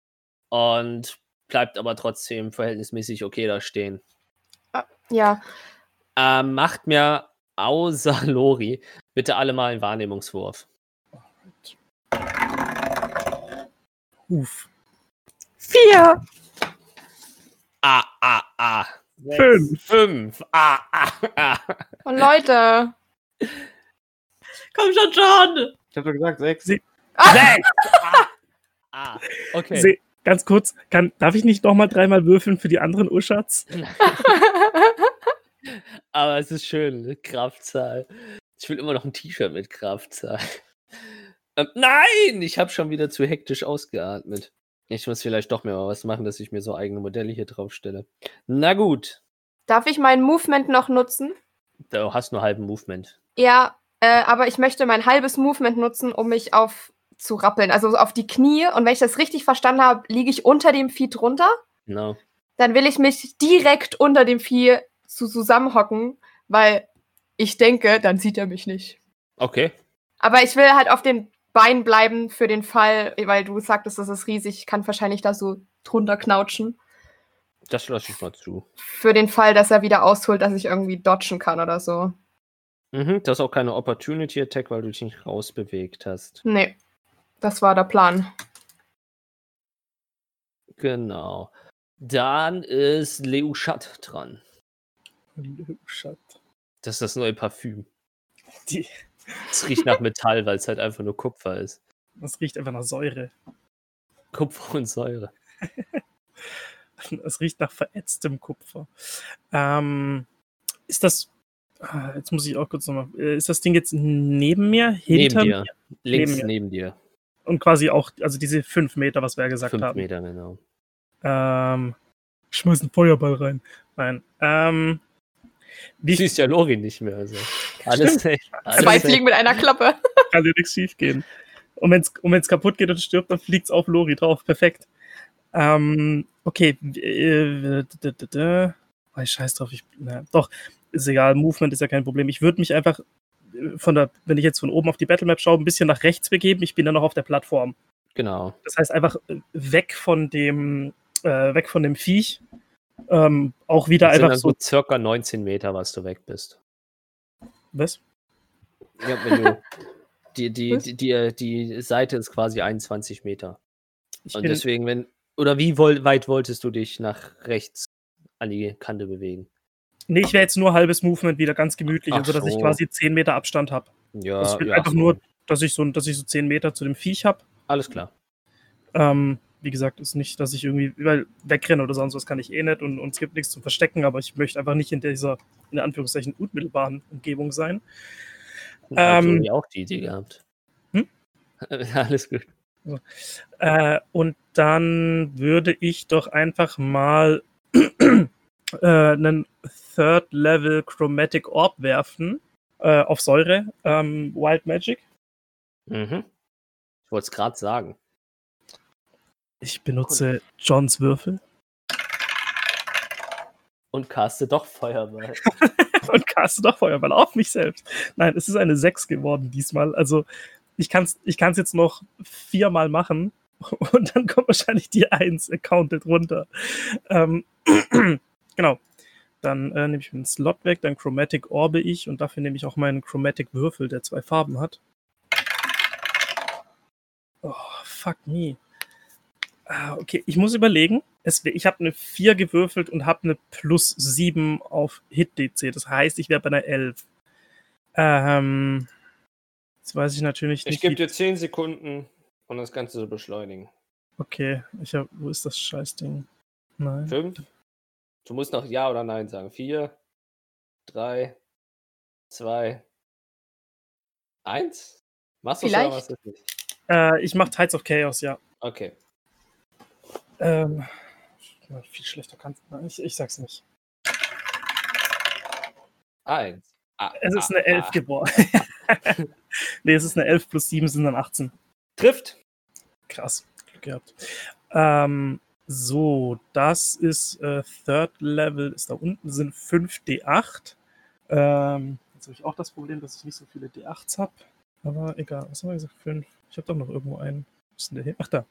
S2: Und bleibt aber trotzdem verhältnismäßig okay da stehen.
S1: Ja,
S2: Ähm, macht mir außer Lori bitte alle mal einen Wahrnehmungswurf.
S6: Uff.
S5: Vier.
S2: Ah, ah, ah.
S6: Fünf.
S2: Fünf. Ah, ah, ah.
S1: und Leute.
S5: Komm schon, John.
S4: Ich habe doch gesagt, sechs.
S6: Sie-
S2: Sechs. Ah, ah. Okay.
S6: Se ganz kurz, kann, darf ich nicht nochmal dreimal würfeln für die anderen Uschats?
S2: Aber es ist schön, ne? Kraftzahl. Ich will immer noch ein T-Shirt mit Kraftzahl. Ähm, nein, ich habe schon wieder zu hektisch ausgeatmet. Ich muss vielleicht doch mir mal was machen, dass ich mir so eigene Modelle hier drauf stelle. Na gut,
S1: Darf ich mein Movement noch nutzen?
S2: du hast nur halben Movement.
S1: Ja, äh, aber ich möchte mein halbes Movement nutzen, um mich auf zu rappeln, also auf die Knie. Und wenn ich das richtig verstanden habe, liege ich unter dem Vieh drunter.
S2: Genau.
S1: Dann will ich mich direkt unter dem Vieh zu zusammenhocken, weil ich denke, dann sieht er mich nicht.
S2: Okay.
S1: Aber ich will halt auf den Beinen bleiben für den Fall, weil du sagtest, das ist riesig, ich kann wahrscheinlich da so drunter knautschen.
S2: Das lasse ich mal zu.
S1: Für den Fall, dass er wieder ausholt, dass ich irgendwie dodgen kann oder so.
S2: Mhm, das ist auch keine Opportunity Attack, weil du dich nicht rausbewegt hast.
S1: Nee, das war der Plan.
S2: Genau. Dann ist Leo Schatt dran.
S6: Shut.
S2: Das ist das neue Parfüm.
S6: Die,
S2: Es riecht nach Metall, weil es halt einfach nur Kupfer ist.
S6: das riecht einfach nach Säure.
S2: Kupfer und Säure.
S6: Es riecht nach verätztem Kupfer. Ähm, ist das. ah, Jetzt muss ich auch kurz nochmal. äh, Ist das Ding jetzt neben mir? Hinter
S2: neben dir.
S6: mir?
S2: Links
S6: Neben
S2: neben, dir.
S6: Und quasi auch, also diese fünf Meter, was wir ja gesagt
S2: Fünf
S6: haben.
S2: Meter, genau.
S6: Ähm, schmeiß einen Feuerball rein. Nein. Ähm, wie
S2: Du siehst ja Lori nicht mehr. Also. Alles. Alles
S1: Zwei. Fliegen mit einer Klappe.
S6: kann dir nichts schief gehen. Und wenn es und wenn's kaputt geht und stirbt, dann fliegt es auf Lori drauf. Perfekt. Ähm, okay. Äh, oh, scheiß drauf. Ich, na, doch, ist egal. Movement ist ja kein Problem. Ich würde mich einfach äh, von der, wenn ich jetzt von oben auf die Battlemap schaue, ein bisschen nach rechts begeben. Ich bin dann noch auf der Plattform.
S2: Genau.
S6: Das heißt einfach äh, weg von dem, äh, weg von dem Viech. Ähm, auch wieder
S2: Das sind
S6: einfach
S2: dann
S6: so.
S2: circa 19 Meter, was du weg bist.
S6: Was?
S2: Ja, wenn du. Die, die, die, die, die Seite ist quasi 21 Meter.
S6: Ich
S2: Und deswegen, wenn. Oder wie weit wolltest du dich nach rechts an die Kante bewegen?
S6: Nee, ich wäre jetzt nur halbes Movement wieder ganz gemütlich,
S2: Ach
S6: also dass ich
S2: so.
S6: quasi 10 Meter Abstand habe.
S2: Ja,
S6: Also ich will
S2: ja,
S6: einfach
S2: so.
S6: nur, dass ich so, dass ich so 10 Meter zu dem Viech habe.
S2: Alles klar.
S6: Ähm, wie gesagt, ist nicht, dass ich irgendwie überall wegrenne oder sonst was kann ich eh nicht und, und es gibt nichts zum Verstecken, aber ich möchte einfach nicht in dieser, in Anführungszeichen, unmittelbaren Umgebung sein.
S2: Hab
S6: Ähm,
S2: irgendwie auch die Idee gehabt.
S6: Hm?
S2: Alles gut.
S6: Äh, und dann würde ich doch einfach mal äh, einen Third Level Chromatic Orb werfen äh, auf Säure, ähm, Wild Magic.
S2: Mhm. Ich wollte es gerade sagen.
S6: Ich benutze Johns Würfel
S2: Und caste doch Feuerball.
S6: und caste doch Feuerball auf mich selbst. Nein, es ist eine 6 geworden diesmal. Also ich kann es ich kann's jetzt noch viermal machen und dann kommt wahrscheinlich die 1 accounted runter. Ähm, genau. Dann äh, nehme ich mir den Slot weg, dann Chromatic Orbe ich und dafür nehme ich auch meinen Chromatic Würfel, der zwei Farben hat. Oh, fuck me. Ah, okay, ich muss überlegen. Es, ich habe eine 4 gewürfelt und habe eine plus 7 auf Hit-DC. Das heißt, ich wäre bei einer 11. Ähm, jetzt weiß ich natürlich nicht.
S2: Ich gebe dir 10 Sekunden, um das Ganze zu beschleunigen.
S6: Okay, ich hab, wo ist das Scheißding? Nein.
S2: 5. Du musst noch Ja oder Nein sagen. 4, 3, 2, 1. Machst du
S1: Vielleicht.
S2: oder machst du nicht?
S6: Äh, ich mache Tides of Chaos, ja.
S2: Okay.
S6: Ähm, viel schlechter kann ich, ich sag's nicht.
S2: 1. Ah,
S6: Es ist
S2: ah,
S6: eine 11
S2: ah.
S6: geboren. nee, es ist eine 11 plus 7 sind dann 18.
S2: Trifft.
S6: Krass, Glück gehabt. Ähm, so, das ist äh, Third Level, ist da unten, sind 5 D8. Ähm, jetzt habe ich auch das Problem, dass ich nicht so viele D8s habe. Aber egal, was haben wir gesagt? 5. Ich habe doch noch irgendwo einen. Wo ist denn der hin? Ach, da.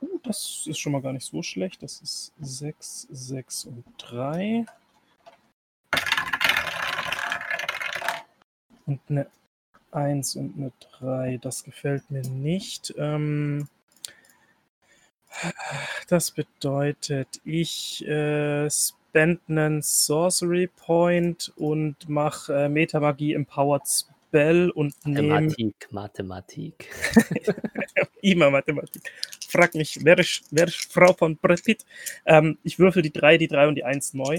S6: Uh, Das ist schon mal gar nicht so schlecht. Das ist 6, 6 und 3. Und eine 1 und eine 3. Das gefällt mir nicht. Ähm, das bedeutet, ich äh, spend einen Sorcery Point und mache äh, Metamagie Empowered Spell und nehme
S2: Mathematik, Mathematik.
S6: immer Mathematik. Frag mich, wer ist, wer ist Frau von Brad Pitt? Ähm, ich würfel die 3, die 3 und die 1 neu.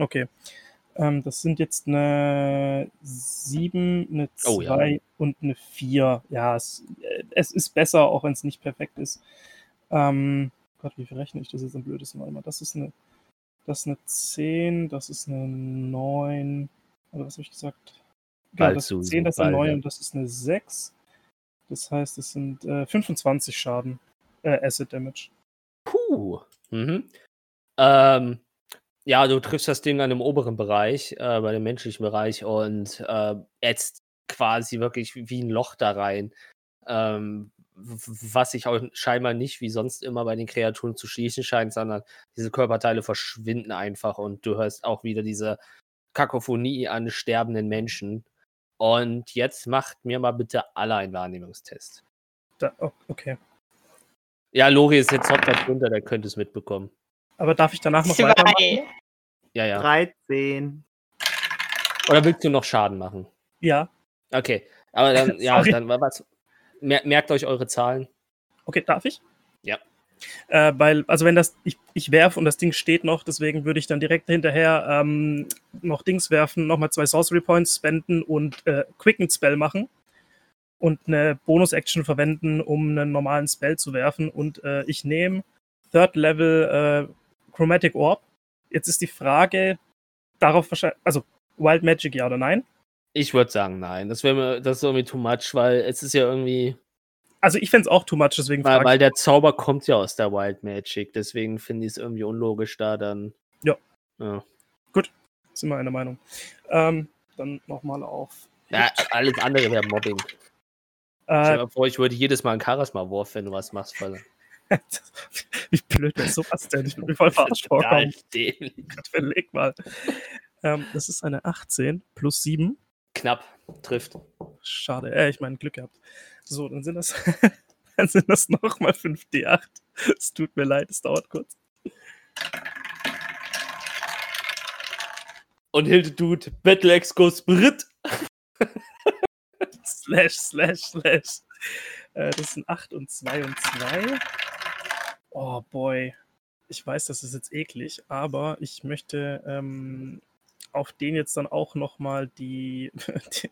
S6: Okay. Ähm, das sind jetzt eine 7, eine 2
S2: Oh ja.
S6: und eine 4. Ja, es, äh, es ist besser, auch wenn es nicht perfekt ist. Ähm, Gott, wie verrechne ich das jetzt am blödesten? Warte mal, das ist eine, das ist eine 10, das ist eine 9, oder was habe ich gesagt? Genau, das ist
S2: zu-
S6: eine 10, das ist eine 9
S2: ja.
S6: und das ist eine 6. Das heißt, es sind äh, 25 Schaden, äh, Acid Damage.
S2: Puh. Mhm. Ähm, ja, du triffst das Ding an dem oberen Bereich, äh, bei dem menschlichen Bereich und äh, ätzt quasi wirklich wie ein Loch da rein. Ähm, was sich auch scheinbar nicht wie sonst immer bei den Kreaturen zu schließen scheint, sondern diese Körperteile verschwinden einfach und du hörst auch wieder diese Kakophonie an sterbenden Menschen. Und jetzt macht mir mal bitte alle einen Wahrnehmungstest.
S6: Da, oh, okay.
S2: Ja, Lori ist jetzt Hotpot runter, der könnte es mitbekommen.
S6: Aber darf ich danach noch weitermachen?
S5: Zwei.
S2: Ja, ja.
S4: 13.
S2: Oder willst du noch Schaden machen?
S6: Ja. Okay,
S2: Okay, aber dann, ja, dann was. Mer merkt euch eure Zahlen.
S6: darf ich?
S2: Ja.
S6: Äh, weil, also wenn das, ich, ich werfe und das Ding steht noch, deswegen würde ich dann direkt hinterher ähm, noch Dings werfen, nochmal zwei Sorcery Points spenden und äh, Quicken Spell machen und eine Bonus-Action verwenden, um einen normalen Spell zu werfen. Und äh, ich nehme Third Level äh, Chromatic Orb. Jetzt ist die Frage, darauf wahrscheinlich, also Wild Magic ja oder nein?
S2: Ich würde sagen, nein. Das wäre mir, das ist irgendwie too much, weil es ist ja irgendwie,
S6: Also ich fände es auch too much, deswegen
S2: weil, weil der Zauber kommt ja aus der Wild Magic, deswegen finde ich es irgendwie unlogisch, da dann.
S6: Ja.
S2: Ja,
S6: Sind wir einer Meinung. Ähm, dann nochmal auf.
S2: ja alles andere wäre Mobbing. Stell dir
S6: Äh,
S2: vor, ich würde jedes Mal einen Charisma-Wurf, wenn du was machst, weil
S6: wie blöd wäre sowas denn? Ich würde mir voll verarscht vorkommen. Überleg mal. Ähm, das ist eine 18 plus 7.
S2: Knapp trifft.
S6: Schade. Äh, ich meine, Glück gehabt. So, dann sind das, dann sind das nochmal 5d8. Es tut mir leid, es dauert kurz.
S2: Und Hilde Dude, Battle Axe goes Brit.
S6: Slash, slash, slash. Äh, das sind 8 und 2 und 2. Oh boy. Ich weiß, das ist jetzt eklig, aber ich möchte ähm, auf den jetzt dann auch nochmal die, die,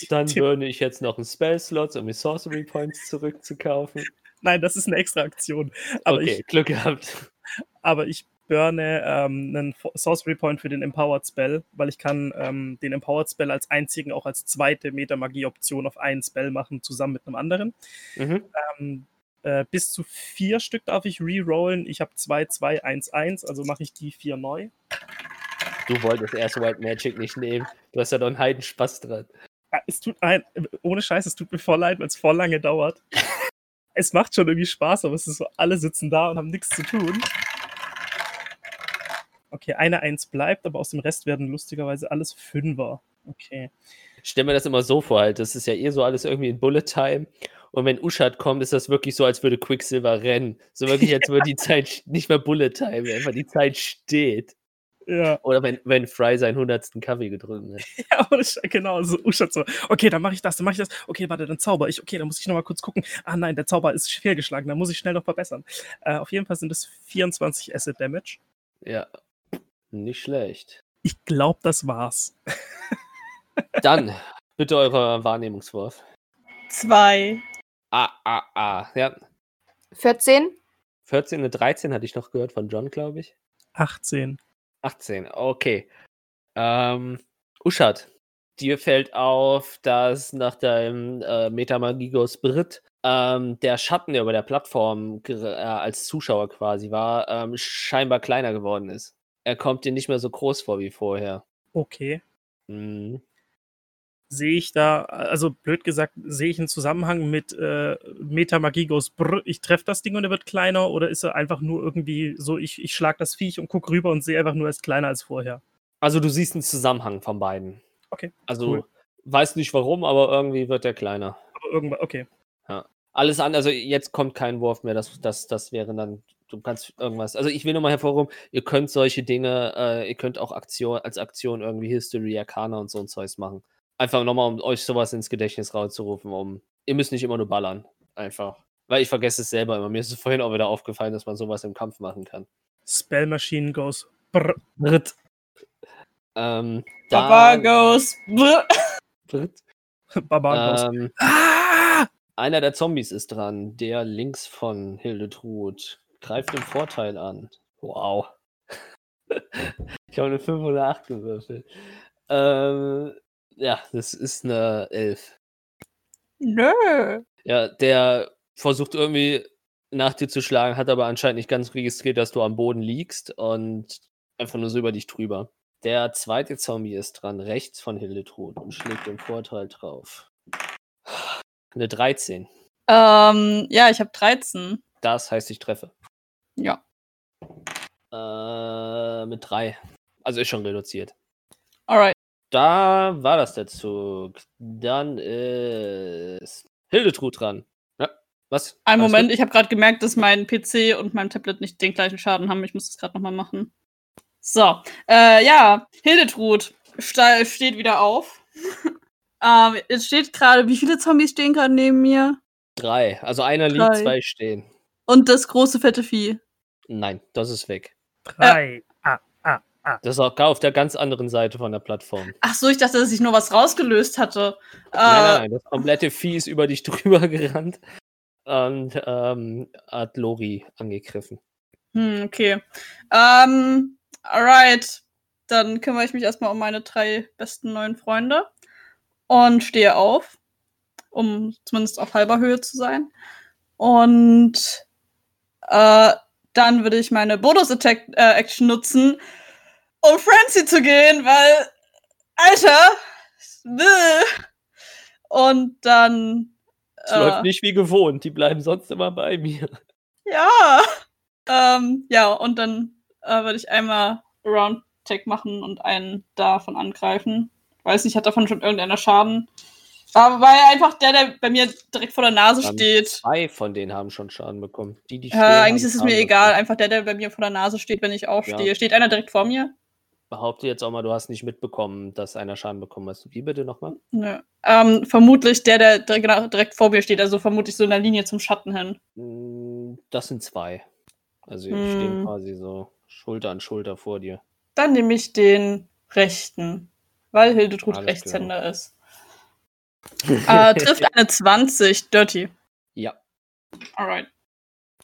S6: die,
S2: Dann
S6: die
S2: würde ich jetzt noch einen Spell-Slot, um mir Sorcery Points zurückzukaufen.
S6: Nein, das ist eine extra Aktion. Aber
S2: okay,
S6: ich,
S2: Glück gehabt.
S6: aber ich burne ähm, einen Sorcery Point für den Empowered Spell, weil ich kann ähm, den Empowered Spell als einzigen auch als zweite Metamagie-Option auf einen Spell machen, zusammen mit einem anderen.
S2: Mhm.
S6: Ähm, äh, bis zu vier Stück darf ich rerollen. Ich habe 2, 2, 1, 1, also mache ich die vier neu.
S2: Du wolltest erst White Magic nicht nehmen. Du hast ja doch einen Heidenspaß dran.
S6: Es tut ein, ohne Scheiß, es tut mir voll leid, weil es voll lange dauert. es macht schon irgendwie Spaß, aber es ist so, alle sitzen da und haben nichts zu tun. Okay, eine Eins bleibt, aber aus dem Rest werden lustigerweise alles Fünfer. Okay.
S2: Ich stell mir das immer so vor, halt. Das ist ja eh so alles irgendwie in Bullet Time. Und wenn Uschat kommt, ist das wirklich so, als würde Quicksilver rennen. So wirklich, als würde die Zeit nicht mehr Bullet Time, einfach die Zeit steht.
S6: Ja,
S2: Oder wenn, wenn Fry seinen hundertsten Kaffee getrunken hat.
S6: ja Scheiß, genau, so Uschat so. Okay, dann mache ich das, dann mache ich das. Okay, warte, dann zauber ich. Okay, dann muss ich nochmal kurz gucken. Ah nein, der Zauber ist fehlgeschlagen, dann muss ich schnell noch verbessern. Äh, auf jeden Fall sind es 24 Acid Damage.
S2: Ja. Nicht schlecht.
S6: Ich glaube, das war's.
S2: Dann, bitte eure Wahrnehmungswurf.
S5: Zwei.
S2: Ah, ah, ah. Ja.
S1: 14?
S2: 14 und 13 hatte ich noch gehört von John, glaube ich.
S6: 18.
S2: 18, okay. Ähm, Uschat, dir fällt auf, dass nach deinem äh, Metamagigos Brit ähm, der Schatten, der über der Plattform äh, als Zuschauer quasi war, ähm, scheinbar kleiner geworden ist. Er kommt dir nicht mehr so groß vor wie vorher.
S6: Okay.
S2: Mhm.
S6: Sehe ich da, also blöd gesagt, sehe ich einen Zusammenhang mit äh, Metamagigos Brr, ich treffe das Ding und er wird kleiner oder ist er einfach nur irgendwie so, ich, ich schlag das Viech und guck rüber und sehe einfach nur, er ist kleiner als vorher.
S2: Also du siehst einen Zusammenhang von beiden.
S6: Okay,
S2: Also
S6: cool.
S2: weiß nicht warum, aber irgendwie wird er kleiner.
S6: Aber irgendwann, okay.
S2: Alles an, also jetzt kommt kein Wurf mehr, das, das, das wäre dann, du kannst irgendwas. Also ich will nur mal hervorheben, ihr könnt solche Dinge, äh, ihr könnt auch Aktion, als Aktion irgendwie History, Arcana und so ein Zeugs machen. Einfach nochmal, um euch sowas ins Gedächtnis rauszurufen, um, ihr müsst nicht immer nur ballern. Einfach. Weil ich vergesse es selber immer. Mir ist es vorhin auch wieder aufgefallen, dass man sowas im Kampf machen kann.
S6: Spell Machine goes Brr.
S2: Brit. Ähm,
S5: Papa
S2: dann-
S5: goes. Brr.
S2: Brit.
S6: Barbar goes.
S2: Ähm,
S6: Ah!
S2: Einer der Zombies ist dran, der links von Hildetrud Greift den Vorteil an. Wow. ich habe eine 5 oder 8 gewürfelt. Ähm, ja, das ist eine 11.
S5: Nö.
S2: Ja, der versucht irgendwie nach dir zu schlagen, hat aber anscheinend nicht ganz registriert, dass du am Boden liegst und einfach nur so über dich drüber. Der zweite Zombie ist dran, rechts von Hildetrud und schlägt den Vorteil drauf. Eine 13.
S5: Ähm, ja, ich habe 13.
S2: Das heißt, ich treffe.
S5: Ja.
S2: Äh, mit 3. Also ist schon reduziert.
S5: Alright.
S2: Da war das der Zug. Dann ist Hildetrud dran. Ja, was?
S5: Einen
S2: Alles
S5: Moment,
S2: gut?
S5: ich habe gerade gemerkt, dass mein PC und mein Tablet nicht den gleichen Schaden haben. Ich muss das gerade nochmal machen. So, äh, ja, Hildetrud steht wieder auf. ähm, es steht gerade, wie viele Zombies stehen gerade neben mir?
S2: Drei. Also einer liegt,
S5: Drei.
S2: zwei stehen.
S5: Und das große fette Vieh.
S2: Nein, das ist weg.
S6: Drei. Ah, ah.
S2: Das ist auch gar auf der ganz anderen Seite von der Plattform.
S5: Ach so, ich dachte, dass ich nur was rausgelöst hatte. Äh,
S2: Nein, nein, nein. Das komplette Vieh ist über dich drüber gerannt und ähm, hat Lori angegriffen.
S5: Hm, okay. Ähm, alright. Dann kümmere ich mich erstmal um meine drei besten neuen Freunde und stehe auf, um zumindest auf halber Höhe zu sein. Und äh, dann würde ich meine Bonus-Attack-Action nutzen, um Frenzy zu gehen, weil, Alter, will. Und dann.
S2: Es
S5: äh,
S2: läuft nicht wie gewohnt. Die bleiben sonst immer bei mir.
S5: ja. Ähm, ja, und dann äh, würde ich einmal Round Tag machen und einen davon angreifen. Weiß nicht, hat davon schon irgendeiner Schaden? Aber weil einfach der, der bei mir direkt vor der Nase
S2: Dann
S5: steht.
S2: Zwei von denen haben schon Schaden bekommen. Die, die
S5: Äh, eigentlich ist es mir
S2: Schaden
S5: egal.
S2: bekommen.
S5: Einfach der, der bei mir vor der Nase steht, wenn ich aufstehe.
S2: Ja.
S5: Steht einer direkt vor mir?
S2: Behaupte jetzt auch mal, du hast nicht mitbekommen, dass einer Schaden bekommen hast. Wie bitte nochmal?
S5: Nö. Ähm, vermutlich der, der genau direkt vor mir steht. Also vermutlich so in der Linie zum Schatten hin.
S2: Mm, Das sind zwei. Also die
S5: Hm.
S2: stehen quasi so Schulter an Schulter vor dir.
S5: Dann nehme ich den rechten. Weil Hildetrud
S2: Alles
S5: Rechtshänder ist. Äh, trifft eine 20. Dirty.
S2: Ja.
S5: Alright.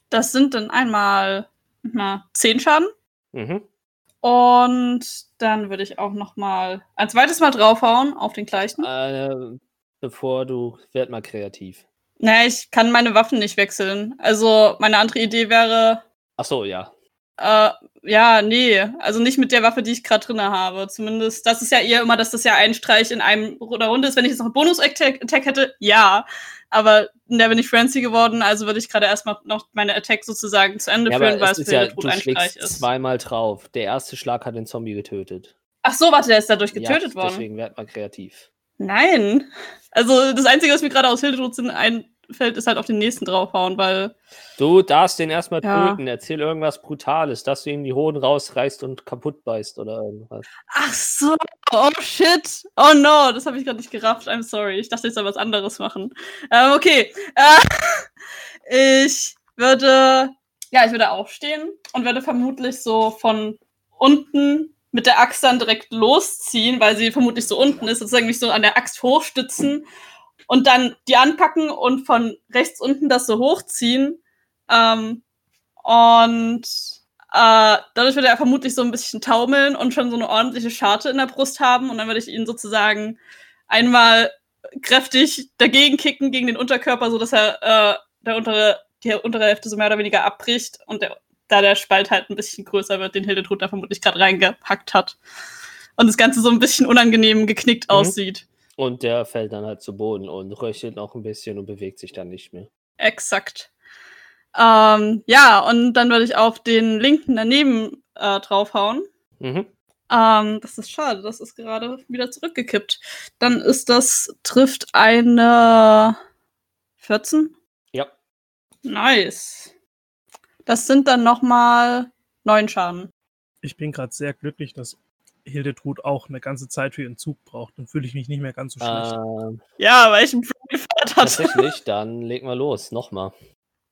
S5: Das sind dann einmal na, 10 Schaden.
S2: Mhm.
S5: Und dann würde ich auch noch mal ein zweites Mal draufhauen auf den gleichen.
S2: Äh, bevor du, werd mal kreativ.
S5: Naja, ich kann meine Waffen nicht wechseln. Also meine andere Idee wäre,
S2: Ach so, ja.
S5: Äh, ja, nee, also nicht mit der Waffe, die ich gerade drinne habe. Zumindest, das ist ja eher immer, dass das ja ein Streich in einem Ru- der Runde ist. Wenn ich jetzt noch einen Bonus-Attack Attack hätte, ja. Aber in der bin ich Frenzy geworden, also würde ich gerade erstmal noch meine Attack sozusagen zu Ende
S2: ja
S5: führen, weil
S2: es ist ja,
S5: Hildetrud
S2: du
S5: ein Streich ist.
S2: zweimal drauf. Der erste Schlag hat den Zombie getötet.
S5: Ach so, warte, der ist dadurch getötet
S2: ja,
S5: worden.
S2: Deswegen werd mal kreativ.
S5: Nein. Also das Einzige, was mir gerade aus Hildetrud Sinn einfällt, ist halt auf den nächsten draufhauen, weil.
S2: Du darfst den erstmal
S5: Ja.
S2: töten. Erzähl irgendwas Brutales, dass du ihm die Hoden rausreißt und kaputt beißt oder irgendwas.
S5: Ach so, oh shit. Oh no, das habe ich gerade nicht gerafft. I'm sorry. Ich dachte, ich soll was anderes machen. Ähm, okay. Äh, ich würde. Ja, ich würde aufstehen und würde vermutlich so von unten mit der Axt dann direkt losziehen, weil sie vermutlich so unten ist, sozusagen mich so an der Axt hochstützen und dann die anpacken und von rechts unten das so hochziehen. Ähm, und äh, dadurch würde er vermutlich so ein bisschen taumeln und schon so eine ordentliche Scharte in der Brust haben. Und dann würde ich ihn sozusagen einmal kräftig dagegen kicken gegen den Unterkörper, sodass er äh, der untere, die untere Hälfte so mehr oder weniger abbricht und der, da der Spalt halt ein bisschen größer wird, den Hildetrud da vermutlich gerade reingepackt hat. Und das Ganze so ein bisschen unangenehm geknickt
S2: Mhm.
S5: aussieht.
S2: Und der fällt dann halt zu Boden und röchelt noch ein bisschen und bewegt sich dann nicht mehr.
S5: Exakt. Ähm, ja, und dann würde ich auf den linken daneben äh, draufhauen.
S2: Mhm.
S5: Ähm, das ist schade, das ist gerade wieder zurückgekippt. Dann ist das, trifft eine 14.
S2: Ja.
S5: Nice. Das sind dann nochmal neun Schaden.
S6: Ich bin gerade sehr glücklich, dass Hildetrud auch eine ganze Zeit für ihren Zug braucht. Dann fühle ich mich nicht mehr ganz so schlecht.
S2: Ähm,
S5: Ja, weil ich einen gefeiert hatte.
S2: tatsächlich, dann leg mal los. Nochmal.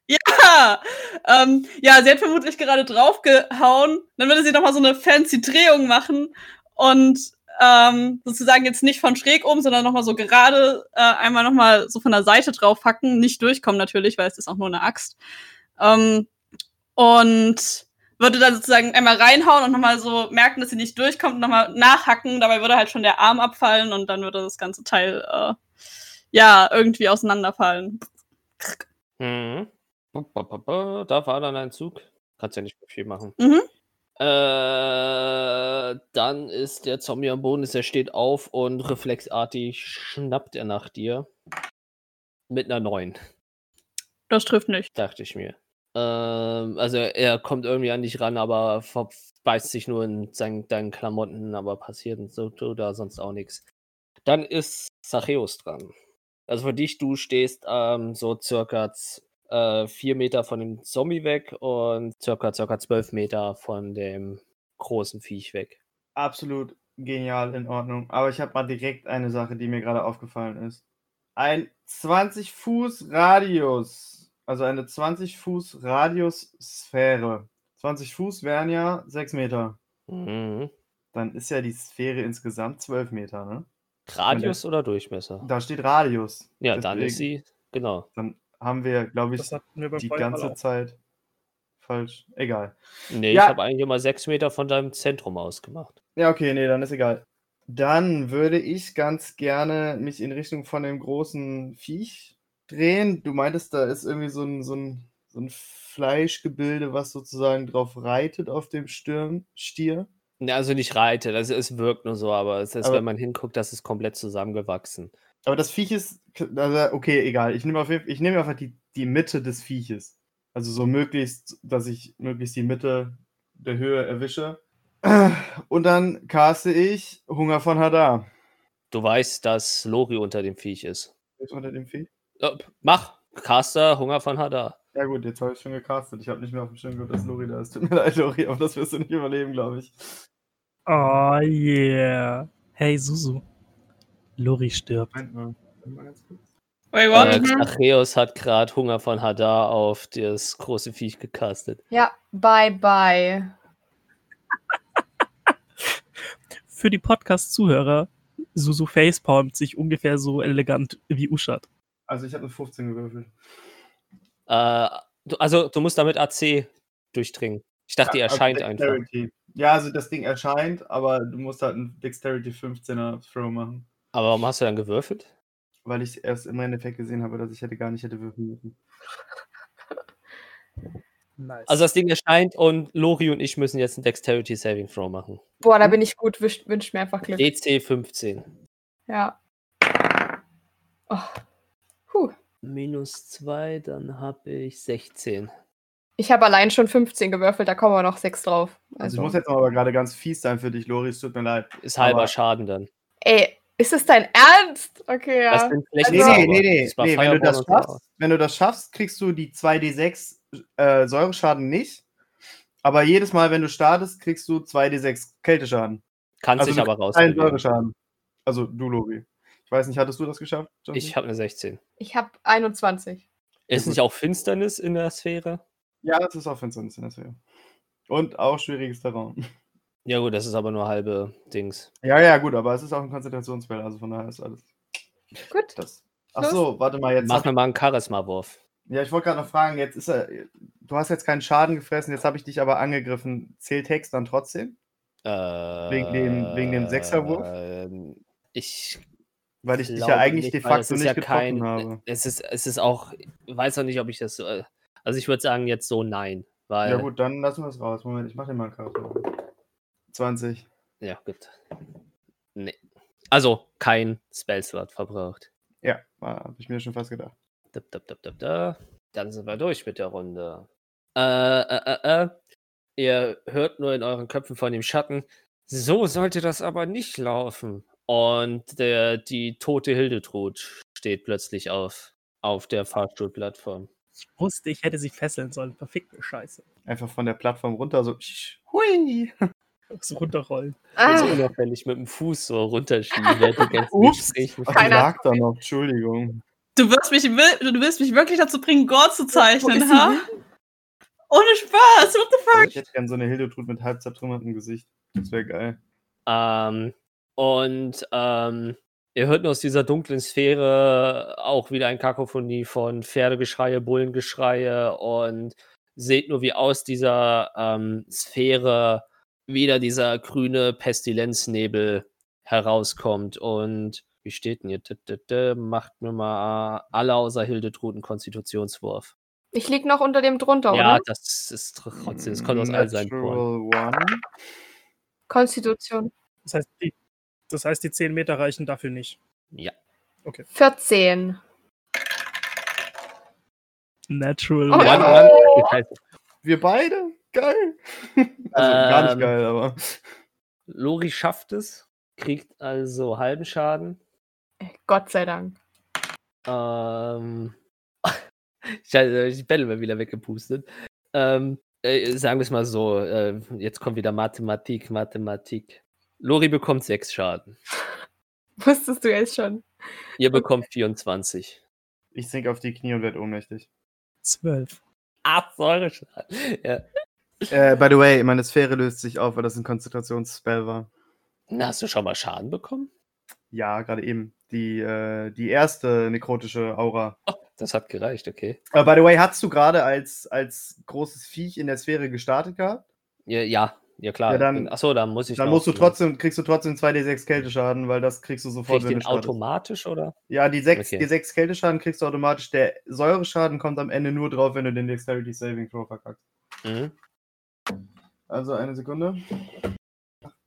S5: Ja, ähm, ja, sie hat vermutlich gerade draufgehauen. Dann würde sie nochmal so eine fancy Drehung machen und ähm, sozusagen jetzt nicht von schräg um, sondern nochmal so gerade äh, einmal nochmal so von der Seite draufhacken. Nicht durchkommen natürlich, weil es ist auch nur eine Axt. Ähm, und würde dann sozusagen einmal reinhauen und nochmal so merken, dass sie nicht durchkommt und nochmal nachhacken. Dabei würde halt schon der Arm abfallen und dann würde das ganze Teil äh, ja irgendwie auseinanderfallen.
S2: Mhm. Da war dann ein Zug. Kannst ja nicht mehr viel machen.
S5: Mhm.
S2: Äh, dann ist der Zombie am Boden, ist, er steht auf und reflexartig schnappt er nach dir. Mit einer 9,
S5: Das trifft nicht.
S2: dachte ich mir. Ähm, also er kommt irgendwie an dich ran, aber beißt sich nur in sein, deinen Klamotten, aber passiert so oder sonst auch nichts. Dann ist Zachäus dran. Also für dich, du stehst ähm, so circa äh, vier Meter von dem Zombie weg und circa, circa zwölf Meter von dem großen Viech weg.
S4: Absolut genial, in Ordnung. Aber ich habe mal direkt eine Sache, die mir gerade aufgefallen ist. Ein 20 Fuß Radius, also eine 20 Fuß Radius Sphäre. 20 Fuß wären ja 6 Meter.
S2: Mhm.
S4: Dann ist ja die Sphäre insgesamt 12 Meter, ne?
S2: Radius oder Durchmesser?
S4: Da steht Radius.
S2: Ja, dann ist
S4: Deswegen-
S2: sie, genau.
S4: Dann haben wir, glaube ich,
S6: wir
S4: die ganze
S6: auch.
S4: Zeit falsch. Egal.
S2: Nee,
S4: Ja.
S2: ich habe eigentlich immer sechs Meter von deinem Zentrum ausgemacht.
S4: Ja, okay, nee, dann ist egal. Dann würde ich ganz gerne mich in Richtung von dem großen Viech drehen. Du meintest, da ist irgendwie so ein, so ein, so ein Fleischgebilde, was sozusagen drauf reitet auf dem Stirn, Stier.
S2: Also nicht reitet, also es wirkt nur so, aber es ist,
S4: Aber-
S2: wenn man hinguckt, das ist komplett zusammengewachsen.
S4: Aber das Viech ist, also okay, egal. Ich nehme nehme einfach die, die Mitte des Vieches. Also so möglichst, dass ich möglichst die Mitte der Höhe erwische. Und dann caste ich Hunger von Hadar.
S2: Du weißt, dass Lori unter dem Viech ist.
S4: Ist unter dem Viech?
S2: Äh, mach! Caster, Hunger von Hadar.
S4: Ja gut, jetzt habe ich schon gecastet. Ich habe nicht mehr auf dem Schirm gehabt, dass Lori da ist. Tut mir leid, Lori, aber das wirst du nicht überleben, glaube ich.
S6: Oh yeah. Hey Susu. Lori stirbt.
S4: Moment mal. Warte mal ganz kurz.
S5: Wait,
S2: Äh,
S5: what?
S1: Mhm.
S2: Zachäus hat gerade Hunger von Hadar auf das große Viech gecastet.
S1: Ja, bye bye.
S6: Für die Podcast-Zuhörer, Susu facepalmt sich ungefähr so elegant wie Uschat.
S4: Also ich habe eine 15 gewürfelt.
S2: Äh, du, also, du musst damit AC durchdringen. Ich dachte, die
S4: Ja, also
S2: erscheint einfach.
S4: Dexterity. Ja, also das Ding erscheint, aber du musst halt einen Dexterity 15er Throw machen.
S2: Aber warum hast du dann gewürfelt?
S4: Weil ich erst im Endeffekt gesehen habe, dass ich hätte gar nicht hätte würfeln müssen.
S6: Nice.
S2: Also, das Ding erscheint und Lori und ich müssen jetzt einen Dexterity Saving Throw machen.
S1: Boah, da bin ich gut. Wünscht wünsch mir einfach Glück.
S2: DC 15.
S1: Ja. Oh.
S2: Minus 2, dann habe ich 16.
S1: Ich habe allein schon 15 gewürfelt, da kommen wir noch 6 drauf.
S4: Also
S1: Also,
S4: ich muss jetzt aber gerade ganz fies sein für dich, Lori, es tut mir leid.
S2: Ist halber
S4: Aber-
S2: Schaden dann.
S1: ey, ist es dein Ernst? Okay, ja.
S2: Das
S1: Also-
S4: Nee, nee, nee, nee.
S2: Das
S4: nee wenn, du das schaffst, wenn du das schaffst, kriegst du die 2d6 äh, Säureschaden nicht. Aber jedes Mal, wenn du startest, kriegst du 2d6 Kälteschaden.
S2: Kann
S4: Also
S2: sich
S4: du
S2: aber rausprobieren.
S4: Säureschaden. Also du, Lori. Ich weiß nicht, hattest du das geschafft? Jonathan?
S2: Ich habe eine 16.
S1: Ich habe 21.
S2: Ist nicht auch Finsternis in der Sphäre?
S4: Ja, das ist auch Finsternis in der Serie. Und auch schwieriges Terrain.
S2: Ja gut, das ist aber nur halbe Dings.
S4: Ja, ja, gut, aber es ist auch ein Konzentrationsspell, also von daher ist alles
S1: Gut.
S4: das. Ach so, warte mal, jetzt.
S2: Mach mir mal einen Charisma-Wurf.
S4: ja, ich wollte gerade noch fragen, jetzt ist er. Du hast jetzt keinen Schaden gefressen, jetzt habe ich dich aber angegriffen. Zählt Hex dann trotzdem?
S2: Äh,
S4: Wegen dem- wegen dem Sechserwurf?
S2: ähm, Ich
S4: Weil ich dich ja eigentlich
S2: nicht,
S4: de facto nicht
S2: ja kein,
S4: habe.
S2: Es ist, es ist auch, weiß auch nicht, ob ich das so. äh, Also ich würde sagen jetzt so nein, weil.
S4: Ja, gut, dann lassen wir es raus. Moment, ich mache dir mal einen Charakter. 20.
S2: Ja, gut. Nee. Also kein Spellslot verbraucht.
S4: Ja, habe ich mir schon fast gedacht.
S2: Da, da, da, da, da. Dann sind wir durch mit der Runde. Äh, äh, äh, äh. Ihr hört nur in euren Köpfen von dem Schatten. So sollte das aber nicht laufen. Und der, die tote Hildetrud steht plötzlich auf, auf der Fahrstuhlplattform.
S6: Ich wusste, ich hätte sie fesseln sollen. Verfickte Scheiße.
S4: Einfach von der Plattform runter, so. Hui!
S6: So runterrollen.
S1: Ah,
S2: So unauffällig mit dem Fuß so runterschieben. ganzen
S4: Ups.
S2: Gesprächen.
S4: Ach, die
S1: Keiner-
S4: lag da noch, Entschuldigung.
S5: Du wirst mich, du willst mich wirklich dazu bringen, Gore zu zeichnen, ha? Ohne Spaß, what the fuck?
S4: Also ich hätte gerne so eine Hildetrud mit halb zertrümmertem Gesicht. Das wäre geil.
S2: Ähm, und ähm, ihr hört nur aus dieser dunklen Sphäre auch wieder ein Kakophonie von Pferdegeschreie, Bullengeschreie und seht nur, wie aus dieser ähm, Sphäre wieder dieser grüne Pestilenznebel herauskommt. Und wie steht denn hier? Macht mir mal alle außer Hildetrud einen Konstitutionswurf.
S1: Ich lieg noch unter dem drunter,
S2: Ja,
S1: oder?
S2: das ist trotzdem, das kommt aus all seinen Poren.
S4: Natural One.
S1: Konstitution.
S6: Das heißt, die, das heißt, die 10 Meter reichen dafür nicht.
S2: Ja.
S1: 14.
S6: Natural
S1: Oh.
S6: One.
S2: One, one.
S4: Wir beide? Geil. Also gar nicht
S2: Ähm,
S4: geil, aber.
S2: Lori schafft es, kriegt also halben Schaden.
S1: Gott sei Dank.
S2: Ähm, Scheiße, ich Bälle mal wieder weggepustet. Ähm, äh, sagen wir es mal so, äh, jetzt kommt wieder Mathematik, Mathematik. Lori bekommt sechs Schaden.
S1: Wusstest du jetzt schon.
S2: Ihr bekommt 24.
S4: Ich sink auf die Knie und werde ohnmächtig.
S6: 12.
S2: Ach, Säure Schaden. Ja.
S4: Äh, by the way, meine Sphäre löst sich auf, weil das ein Konzentrationsspell war.
S2: Na, hast du schon mal Schaden bekommen?
S4: Ja, gerade eben. Die, äh, die erste nekrotische Aura.
S2: Oh, das hat gereicht, okay.
S4: Äh, by the way, hast du gerade als, als großes Viech in der Sphäre gestartet gehabt?
S2: Ja, ja, ja klar.
S4: Ja, dann-
S2: Achso, dann muss ich.
S4: Dann musst du trotzdem, kriegst du trotzdem 2d6 Kälteschaden, weil das kriegst du
S2: Krieg
S4: sofort,
S2: ich
S4: wenn
S2: den automatisch oder?
S4: Ja, die 6,
S2: Okay.
S4: die 6 Kälteschaden kriegst du automatisch. Der Säureschaden kommt am Ende nur drauf, wenn du den Dexterity Saving Throw verkackst.
S2: Mhm.
S4: Also eine Sekunde.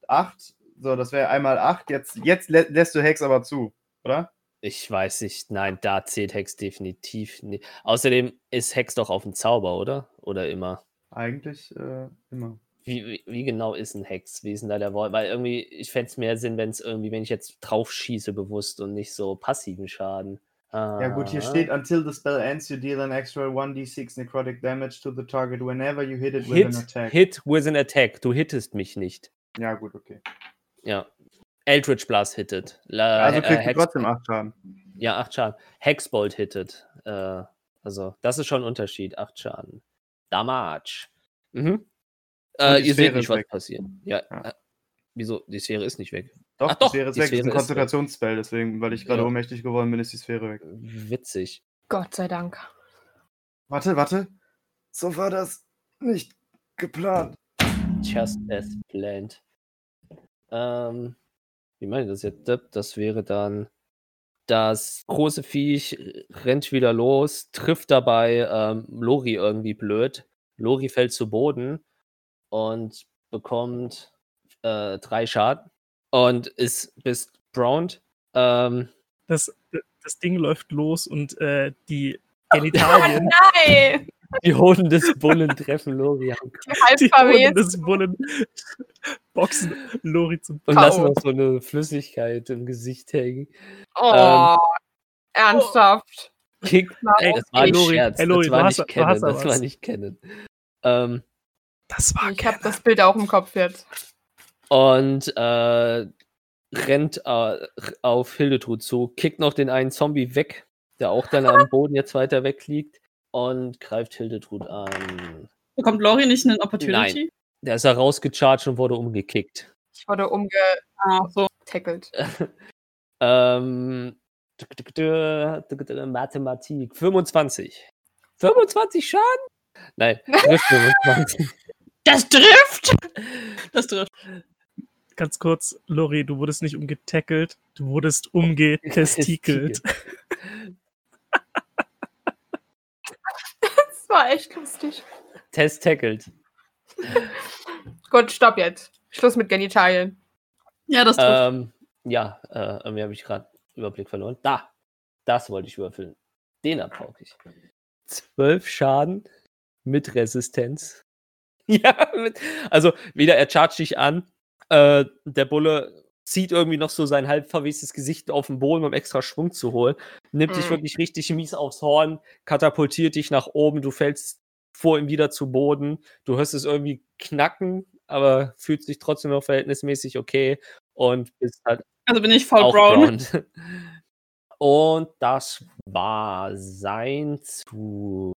S4: 8. So, das wäre einmal 8. Jetzt, jetzt lä lässt du Hex aber zu, oder?
S2: Ich weiß nicht, nein, da zählt Hex definitiv nicht. Außerdem ist Hex doch auf den Zauber, oder? Oder immer?
S4: Eigentlich äh, immer.
S2: Wie, wie, genau ist ein Hex? Wie ist denn da der Wort? Weil irgendwie, ich fände es mehr Sinn, wenn es irgendwie, wenn ich jetzt drauf schieße bewusst und nicht so passiven Schaden.
S4: Ja gut, hier
S2: Ah.
S4: steht, until the spell ends, you deal an extra 1d6 necrotic damage to the target whenever you hit it with
S2: Hit,
S4: an attack.
S2: hit with an attack. Du hittest mich nicht.
S4: Ja gut, okay.
S2: Ja. Eldritch Blast hittet. La,
S4: Also
S2: äh,
S4: kriegst du trotzdem 8 Schaden.
S2: Ja, 8 Schaden. Hexbolt hittet. Äh, also, das ist schon ein Unterschied. 8 Schaden. Damage. Mhm. Äh,
S4: die
S2: ihr seht
S4: Sphäre
S2: nicht,
S4: ist
S2: was
S4: weg.
S2: passiert. Ja.
S4: Ja.
S2: Äh, wieso? Die Sphäre ist nicht weg.
S4: Doch,
S2: Ach
S4: die
S2: doch,
S4: Sphäre ist
S2: die
S4: weg. Das ist
S2: Sphäre
S4: ein
S2: ist weg.
S4: Konzentrationsspell, deswegen, weil ich gerade
S2: Ja.
S4: ohnmächtig geworden bin, ist die Sphäre weg.
S2: Witzig.
S1: Gott sei Dank.
S4: Warte, warte. So war das nicht geplant.
S2: Just as planned. Ähm, wie meine ich das jetzt? Das wäre dann. Das große Viech rennt wieder los, trifft dabei ähm, Lori irgendwie blöd. Lori fällt zu Boden und bekommt äh, drei Schaden und ist bis browned. Ähm,
S6: Das, das Ding läuft los und äh, die Genitalien,
S1: Nein!
S2: die Hoden des Bullen treffen Lori
S1: Halb
S6: die Hoden des Bullen boxen Lori zum
S2: und
S1: Kau.
S2: lassen noch so eine Flüssigkeit im Gesicht hängen.
S1: Oh, ernsthaft.
S2: Kick, ey, das war ein
S6: Lori,
S2: Scherz.
S6: ey, Lori,
S2: das war nicht
S6: du
S2: kennen, das war nicht kennen. Ähm,
S6: Das war
S1: Ich habe das Bild auch im Kopf jetzt.
S2: und äh, rennt äh, auf Hildetrud zu, kickt noch den einen Zombie weg, der auch dann am Boden jetzt weiter weg liegt und greift Hildetrud an.
S5: Bekommt Lori nicht einen Opportunity?
S2: Der ist da rausgecharged und wurde umgekickt.
S1: Ich wurde
S5: Ah, so.
S1: umgetackelt.
S2: Ähm, Mathematik. 25. 25 Schaden? Nein, trifft 25.
S5: Das trifft! Das trifft.
S6: Ganz kurz, Lori, du wurdest nicht umgetackelt, du wurdest umgetestikelt.
S1: Das war echt lustig.
S2: Test tackled.
S1: Gut, stopp jetzt. Schluss mit Genitalien.
S5: Ja, das trifft.
S2: Ähm, ja, äh, irgendwie habe ich gerade Überblick verloren. Da, das wollte ich überfüllen. Den abtauche ich. Zwölf Schaden mit Resistenz. Ja, also wieder, er chargt dich an. Äh, der Bulle zieht irgendwie noch so sein halb verwestes Gesicht auf den Boden, um extra Schwung zu holen. Nimmt dich
S1: Mhm.
S2: wirklich richtig mies aufs Horn, katapultiert dich nach oben, du fällst vor ihm wieder zu Boden. Du hörst es irgendwie knacken, aber fühlt sich trotzdem noch verhältnismäßig okay und bist halt
S5: Also bin ich voll brown.
S2: Und das war sein Zug.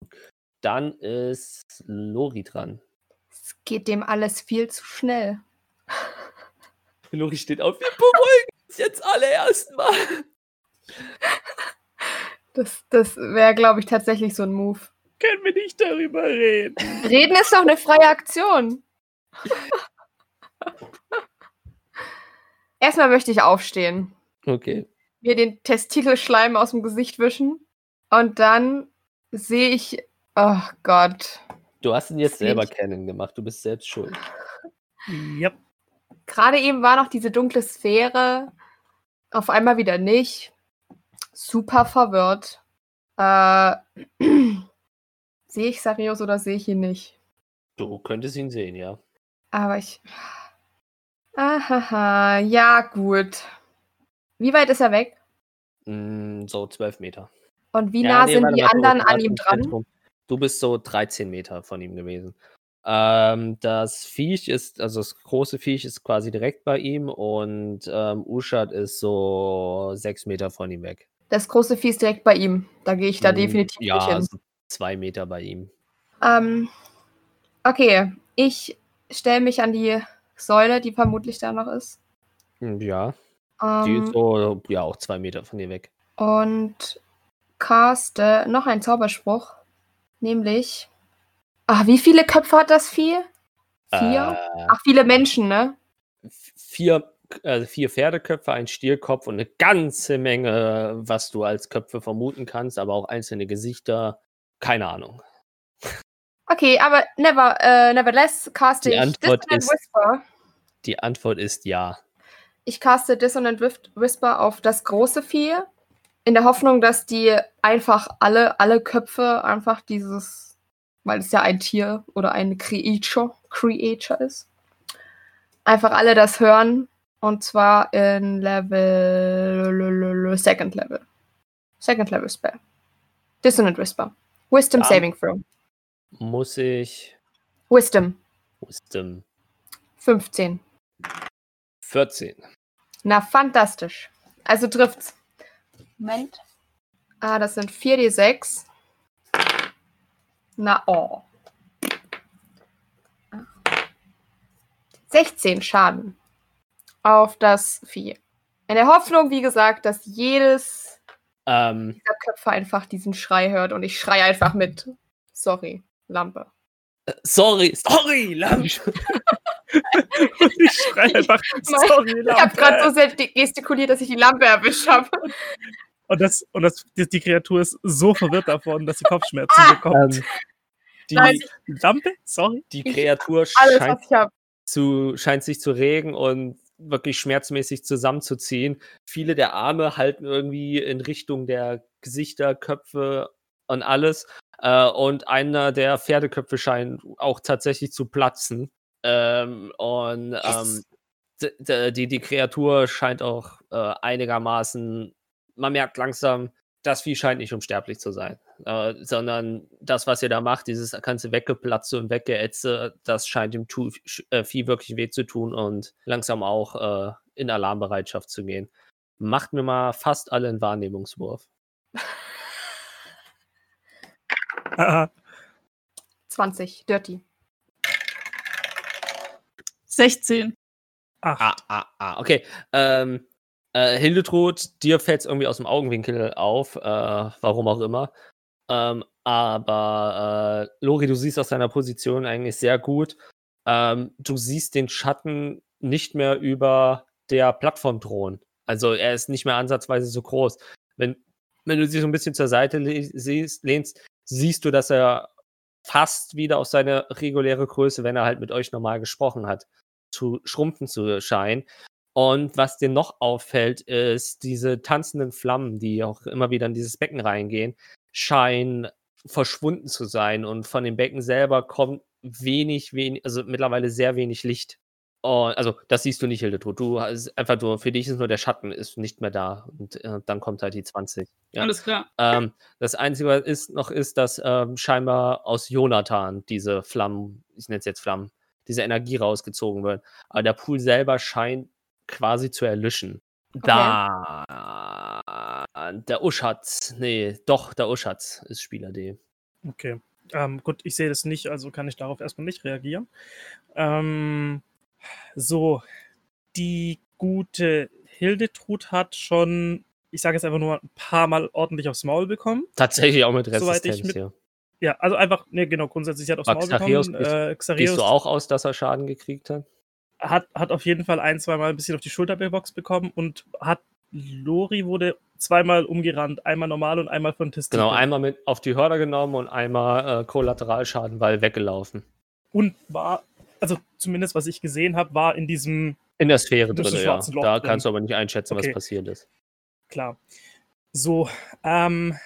S2: Dann ist Lori dran.
S1: Es geht dem alles viel zu schnell.
S2: Lori steht auf. Wir beruhigen uns jetzt alle erstmal.
S1: Das, das wäre, glaube ich, tatsächlich so ein Move.
S6: Können wir nicht darüber reden?
S1: Reden ist doch eine freie Aktion. Erstmal möchte ich aufstehen,
S2: Okay.
S1: mir den Testikelschleim aus dem Gesicht wischen und dann sehe ich, oh Gott,
S2: Du hast ihn jetzt selber kennen gemacht. Du bist selbst schuld.
S6: Ja.
S1: gerade eben war noch diese dunkle Sphäre, auf einmal wieder nicht. Super verwirrt. Äh, sehe ich Sarius oder sehe ich ihn nicht?
S2: Du könntest ihn sehen, ja.
S1: Aber ich. Ahaha, ja, gut. Wie weit ist er weg?
S2: Mm, so zwölf Meter.
S1: Und wie
S2: Ja,
S1: nah
S2: nee,
S1: sind die anderen an ihm dran?
S2: Zentrum. Du bist so 13 Meter von ihm gewesen. Ähm, das Viech ist, also das große Viech ist quasi direkt bei ihm und ähm, Uschat ist so sechs Meter von ihm weg.
S1: Das große Vieh ist direkt bei ihm. Da gehe ich da
S2: Mm,
S1: definitiv
S2: ja,
S1: nicht hin.
S2: so zwei Meter bei ihm.
S1: Ähm, okay, ich stelle mich an die Säule, die vermutlich da noch ist.
S2: Mm, Ja, die
S1: Ähm,
S2: ist so, ja, auch zwei Meter von dir weg.
S1: und caste noch einen Zauberspruch. Nämlich. Ach, wie viele Köpfe hat das Vieh? Vier?
S2: Äh,
S1: Ach, viele Menschen, ne?
S2: vier, also vier Pferdeköpfe, ein Stierkopf und eine ganze Menge, was du als Köpfe vermuten kannst, aber auch einzelne Gesichter. Keine Ahnung.
S1: Okay, aber never, äh, nevertheless caste
S2: Die
S1: ich
S2: Antwort
S1: Dissonant
S2: ist-
S1: Whisper.
S2: Die Antwort ist ja.
S1: Ich caste Dissonant Whisper auf das große Vieh, in der Hoffnung, dass die einfach alle, alle Köpfe einfach dieses, weil es ja ein Tier oder eine Creature, Creature ist, einfach alle das hören. Und zwar in Level, Second Level. Second Level Spell. Dissonant Whisper. Wisdom
S2: Ja.
S1: Saving Throw.
S2: Muss ich.
S1: Wisdom.
S2: Wisdom
S1: 15.
S2: 14.
S1: Na, fantastisch. Also trifft's. Moment. Ah, das sind 4d6. Na, oh. 16 Schaden auf das Vieh. In der Hoffnung, wie gesagt, dass jedes
S2: Ähm,
S1: dieser Köpfe einfach diesen Schrei hört und ich schreie einfach mit. Sorry, Lampe.
S2: sorry, sorry, Lamp.
S6: ich schreie einfach, sorry,
S1: Ich habe gerade
S6: Lampe.
S1: so sehr gestikuliert, dass ich die Lampe erwischt habe.
S6: Und, das, und das, die, die Kreatur ist so verwirrt davon, dass sie Kopfschmerzen
S1: Ah!
S6: bekommt.
S2: ähm, die,
S1: Nein,
S6: Lampe? Sorry?
S2: die
S1: ich-
S2: Kreatur
S1: Alles,
S2: scheint,
S1: ich
S2: zu, scheint sich zu regen und wirklich schmerzmäßig zusammenzuziehen. Viele der Arme halten irgendwie in Richtung der Gesichter, Köpfe und alles. Äh, und einer der Pferdeköpfe scheint auch tatsächlich zu platzen. Ähm, und ähm, d- d- die, die Kreatur scheint auch äh, einigermaßen, man merkt langsam, das Vieh scheint nicht unsterblich zu sein, äh, sondern das, was ihr da macht, dieses ganze Weggeplatze und Weggeätze, das scheint dem tu äh, Vieh wirklich weh zu tun und langsam auch äh, in Alarmbereitschaft zu gehen. Macht mir mal fast alle einen Wahrnehmungswurf.
S6: Aha.
S1: 20, Dirty.
S5: 16.
S6: Ach,
S2: Ah, ah, ah, okay. Ähm, äh, Hildetrud, dir fällt es irgendwie aus dem Augenwinkel auf, äh, warum auch immer. Ähm, aber äh, Lori, du siehst aus deiner Position eigentlich sehr gut. Ähm, du siehst den Schatten nicht mehr über der Plattform drohen. Also er ist nicht mehr ansatzweise so groß. Wenn, wenn du sie so ein bisschen zur Seite siehst, lehnst, siehst du, dass er fast wieder auf seine reguläre Größe, wenn er halt mit euch normal gesprochen hat, zu schrumpfen zu scheinen. Und was dir noch auffällt, ist diese tanzenden Flammen, die auch immer wieder in dieses Becken reingehen, scheinen verschwunden zu sein. Und von dem Becken selber kommt wenig, wenig, also mittlerweile sehr wenig Licht. Und, also, das siehst du nicht, Hildetrud. Du hast einfach nur, für dich ist nur der Schatten ist nicht mehr da. Und äh, dann kommt halt die 20. Ja.
S5: Alles klar.
S2: Ähm, das Einzige, was ist, noch ist, dass ähm, scheinbar aus Jonathan diese Flammen, ich nenne es jetzt Flammen, diese Energie rausgezogen wird. Aber der Pool selber scheint quasi zu erlöschen. Da, der Uschatz, nee, doch, der Uschatz ist Spieler D.
S6: okay. Ähm, gut, ich sehe das nicht, also kann ich darauf erstmal nicht reagieren. Ähm, so, die gute Hildetrud hat schon, ich sage jetzt einfach nur ein paar Mal ordentlich aufs Maul bekommen.
S2: Tatsächlich auch mit Resistenz
S6: mit-
S2: hier.
S6: Ja, also einfach, ne, genau, grundsätzlich hat aufs Maul
S2: Xareus
S6: bekommen. Äh,
S2: Gehst
S6: Xareus
S2: du auch aus, dass er Schaden gekriegt hat?
S6: Hat, hat auf jeden Fall ein, zweimal ein bisschen auf die Schulter geboxt bekommen und hat Lori wurde zweimal umgerannt, einmal normal und einmal von Testikel.
S2: Genau, einmal mit auf die Hörner genommen und einmal äh, Kollateralschaden, weil weggelaufen.
S6: Und war, also zumindest was ich gesehen habe, war in diesem,
S2: In der Sphäre drin, ja.
S6: Loch
S2: Da
S6: drin.
S2: kannst du aber nicht einschätzen,
S6: Okay.
S2: was passiert ist.
S6: klar. So, ähm,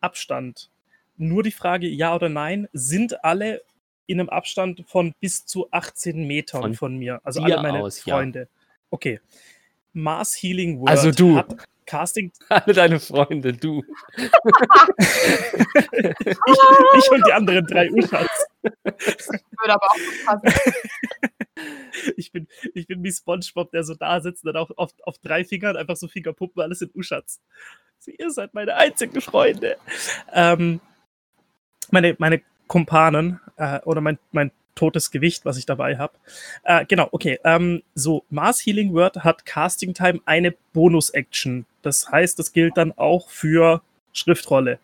S6: Abstand. Nur die Frage, ja oder nein, sind alle in einem Abstand von bis zu 18 Metern
S2: Von
S6: von, mir? Also alle meine
S2: aus, ja.
S6: Freunde. Okay. Mars Healing Word
S2: Also du.
S6: hat Casting
S2: Alle deine Freunde, du.
S6: ich, ich und die anderen drei Uschats.
S1: Würde aber auch passen.
S6: Ich bin, ich bin wie Spongebob, der so da sitzt und dann auch auf, auf drei Fingern einfach so Fingerpuppen, alles sind Uschats. So, ihr seid meine einzigen Freunde. Ähm, meine, meine Kumpanen äh, oder mein, mein totes Gewicht, was ich dabei habe. Äh, genau, okay. Ähm, so, Mars Healing Word hat Casting Time eine Bonus-Action. Das heißt, das gilt dann auch für Schriftrolle.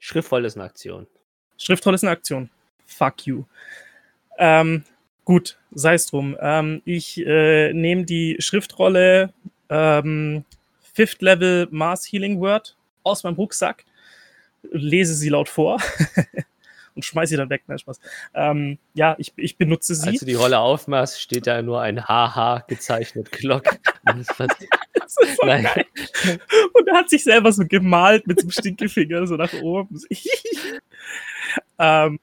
S2: Schriftvoll ist eine Aktion.
S6: Schriftrolle ist eine Aktion. Fuck you. Ähm, gut, sei es drum. Ähm, ich äh, nehme die Schriftrolle ähm, Fifth Level Mars Healing Word aus meinem Rucksack, lese sie laut vor und schmeiße sie dann weg. Nein, Spaß. Ähm, ja, ich, ich benutze sie.
S2: Als du die Rolle aufmachst, steht da nur ein HH gezeichnet Glock.
S6: Das ist so
S2: Nein.
S6: geil. Und er hat sich selber so gemalt mit einem Stinkefinger so nach oben. ähm,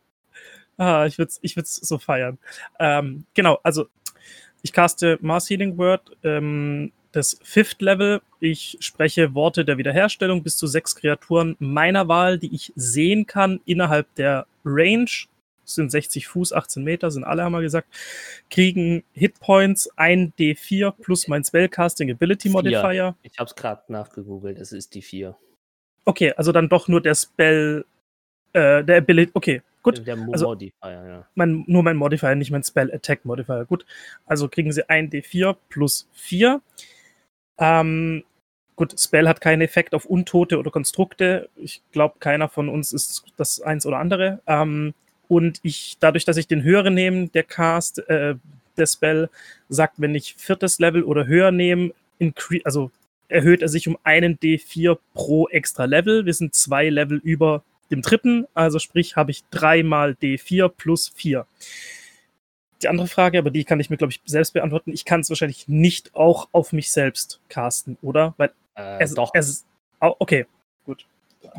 S6: ah, ich würde es ich würd's so feiern. Ähm, genau, also ich caste Mars Healing Word, ähm, das Fifth Level. Ich spreche Worte der Wiederherstellung bis zu sechs Kreaturen meiner Wahl, die ich sehen kann innerhalb der Range. Das sind 60 Fuß, 18 Meter, sind alle, haben wir gesagt. Kriegen Hitpoints 1d4 plus mein Spellcasting Ability
S2: Vier.
S6: Modifier.
S2: Ich habe es gerade nachgegoogelt, es ist die 4.
S6: Okay, also dann doch nur der Spell, äh, der Ability. Okay, gut.
S2: Der Mo
S6: Also-
S2: Modifier, ja.
S6: Mein, nur mein Modifier, nicht mein Spell Attack Modifier. Gut. Also kriegen sie 1d4 plus 4. Ähm, gut, Spell hat keinen Effekt auf Untote oder Konstrukte. Ich glaube, keiner von uns ist das eins oder andere. Ähm, und ich, dadurch, dass ich den höheren nehme, der Cast, äh, der Spell, sagt, wenn ich viertes Level oder höher nehme, also erhöht er sich um einen D4 pro extra Level. Wir sind zwei Level über dem dritten, also sprich habe ich dreimal D4 plus 4. Die andere Frage, aber die kann ich mir, glaube ich, selbst beantworten. Ich kann es wahrscheinlich nicht auch auf mich selbst casten, oder? Weil
S2: Äh,
S6: es,
S2: doch,
S6: es okay, gut.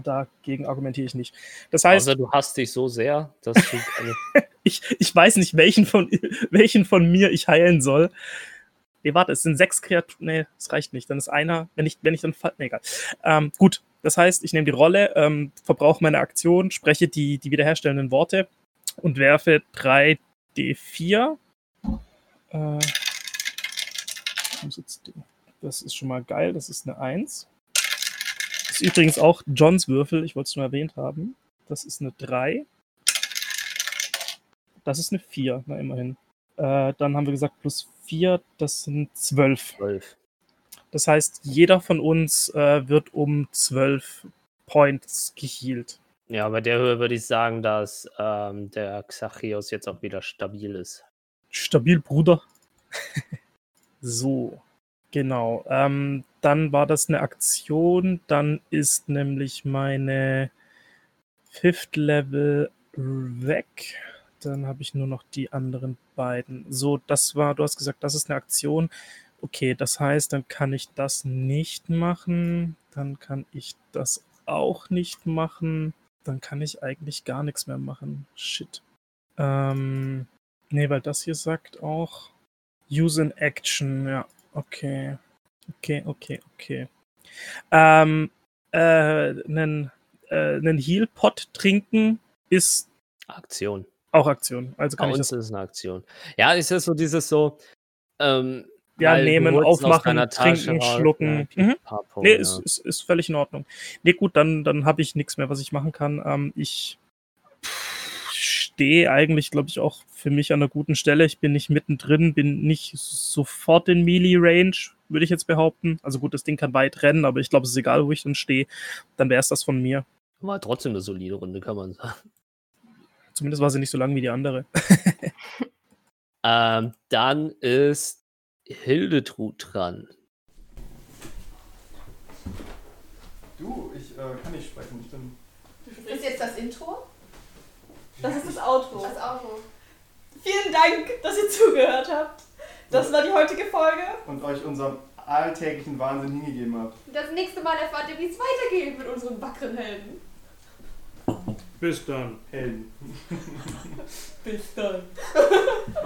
S6: Dagegen argumentiere ich nicht. Das heißt,
S2: außer du hasst dich so sehr, dass du eine
S6: ich, ich weiß nicht, welchen von, welchen von mir ich heilen soll. Nee, warte, es sind sechs Kreaturen. Nee, das reicht nicht. Dann ist einer, wenn ich, wenn ich dann fall. Nee, egal. Ähm, gut, das heißt, ich nehme die Rolle, ähm, verbrauche meine Aktion, spreche die, die wiederherstellenden Worte und werfe 3d4. Äh, das ist schon mal geil, das ist eine 1. Das ist übrigens auch Johns Würfel, ich wollte es nur erwähnt haben. Das ist eine 3. Das ist eine 4, na immerhin. Äh, dann haben wir gesagt, plus 4, das sind 12.
S2: 12.
S6: Das heißt, jeder von uns äh, wird um 12 Points gehealt.
S2: Ja, bei der Höhe würde ich sagen, dass ähm, der Xachios jetzt auch wieder stabil ist.
S6: Stabil, Bruder. so, genau. Ähm, dann war das eine Aktion. Dann ist nämlich meine Fifth Level weg. Dann habe ich nur noch die anderen beiden. So, das war, du hast gesagt, das ist eine Aktion. Okay, das heißt, dann kann ich das nicht machen. Dann kann ich das auch nicht machen. Dann kann ich eigentlich gar nichts mehr machen. Shit. Ähm, nee, weil das hier sagt auch Use in Action. Ja, okay. Okay, okay, okay. Ähm, äh, einen, äh, einen Heal-Pot trinken ist
S2: Aktion.
S6: auch Aktion. Also
S2: Bei
S6: kann ich
S2: uns
S6: das
S2: ist eine Aktion. Ja, ist ja so dieses so. Ähm,
S6: Ja,
S2: du
S6: nehmen, aufmachen, trinken, schlucken.
S2: Ja,
S6: Mhm.
S2: Papo,
S6: Nee,
S2: ja.
S6: ist, ist, ist völlig in Ordnung. Nee, gut, dann, dann habe ich nichts mehr, was ich machen kann. Ähm, ich stehe eigentlich, glaube ich, auch für mich an einer guten Stelle. Ich bin nicht mittendrin, bin nicht sofort in Melee-Range, würde ich jetzt behaupten. Also gut, das Ding kann weit rennen, aber ich glaube, es ist egal, wo ich dann stehe. Dann wäre es das von mir.
S2: War trotzdem eine solide Runde, kann man sagen.
S6: Zumindest war sie nicht so lang wie die andere.
S2: Ähm, dann ist Hildetrud dran.
S4: Du, ich äh, kann nicht sprechen. Ich bin.
S1: Ist das jetzt das Intro?
S5: Das ist das Outro.
S1: Das Auto.
S5: Vielen Dank, dass ihr zugehört habt. Das war die heutige Folge.
S4: Und euch unserem alltäglichen Wahnsinn hingegeben habt.
S1: Das nächste Mal erfahrt ihr, wie es weitergeht mit unseren wackeren Helden.
S4: Bis dann, Helden.
S5: Bis dann.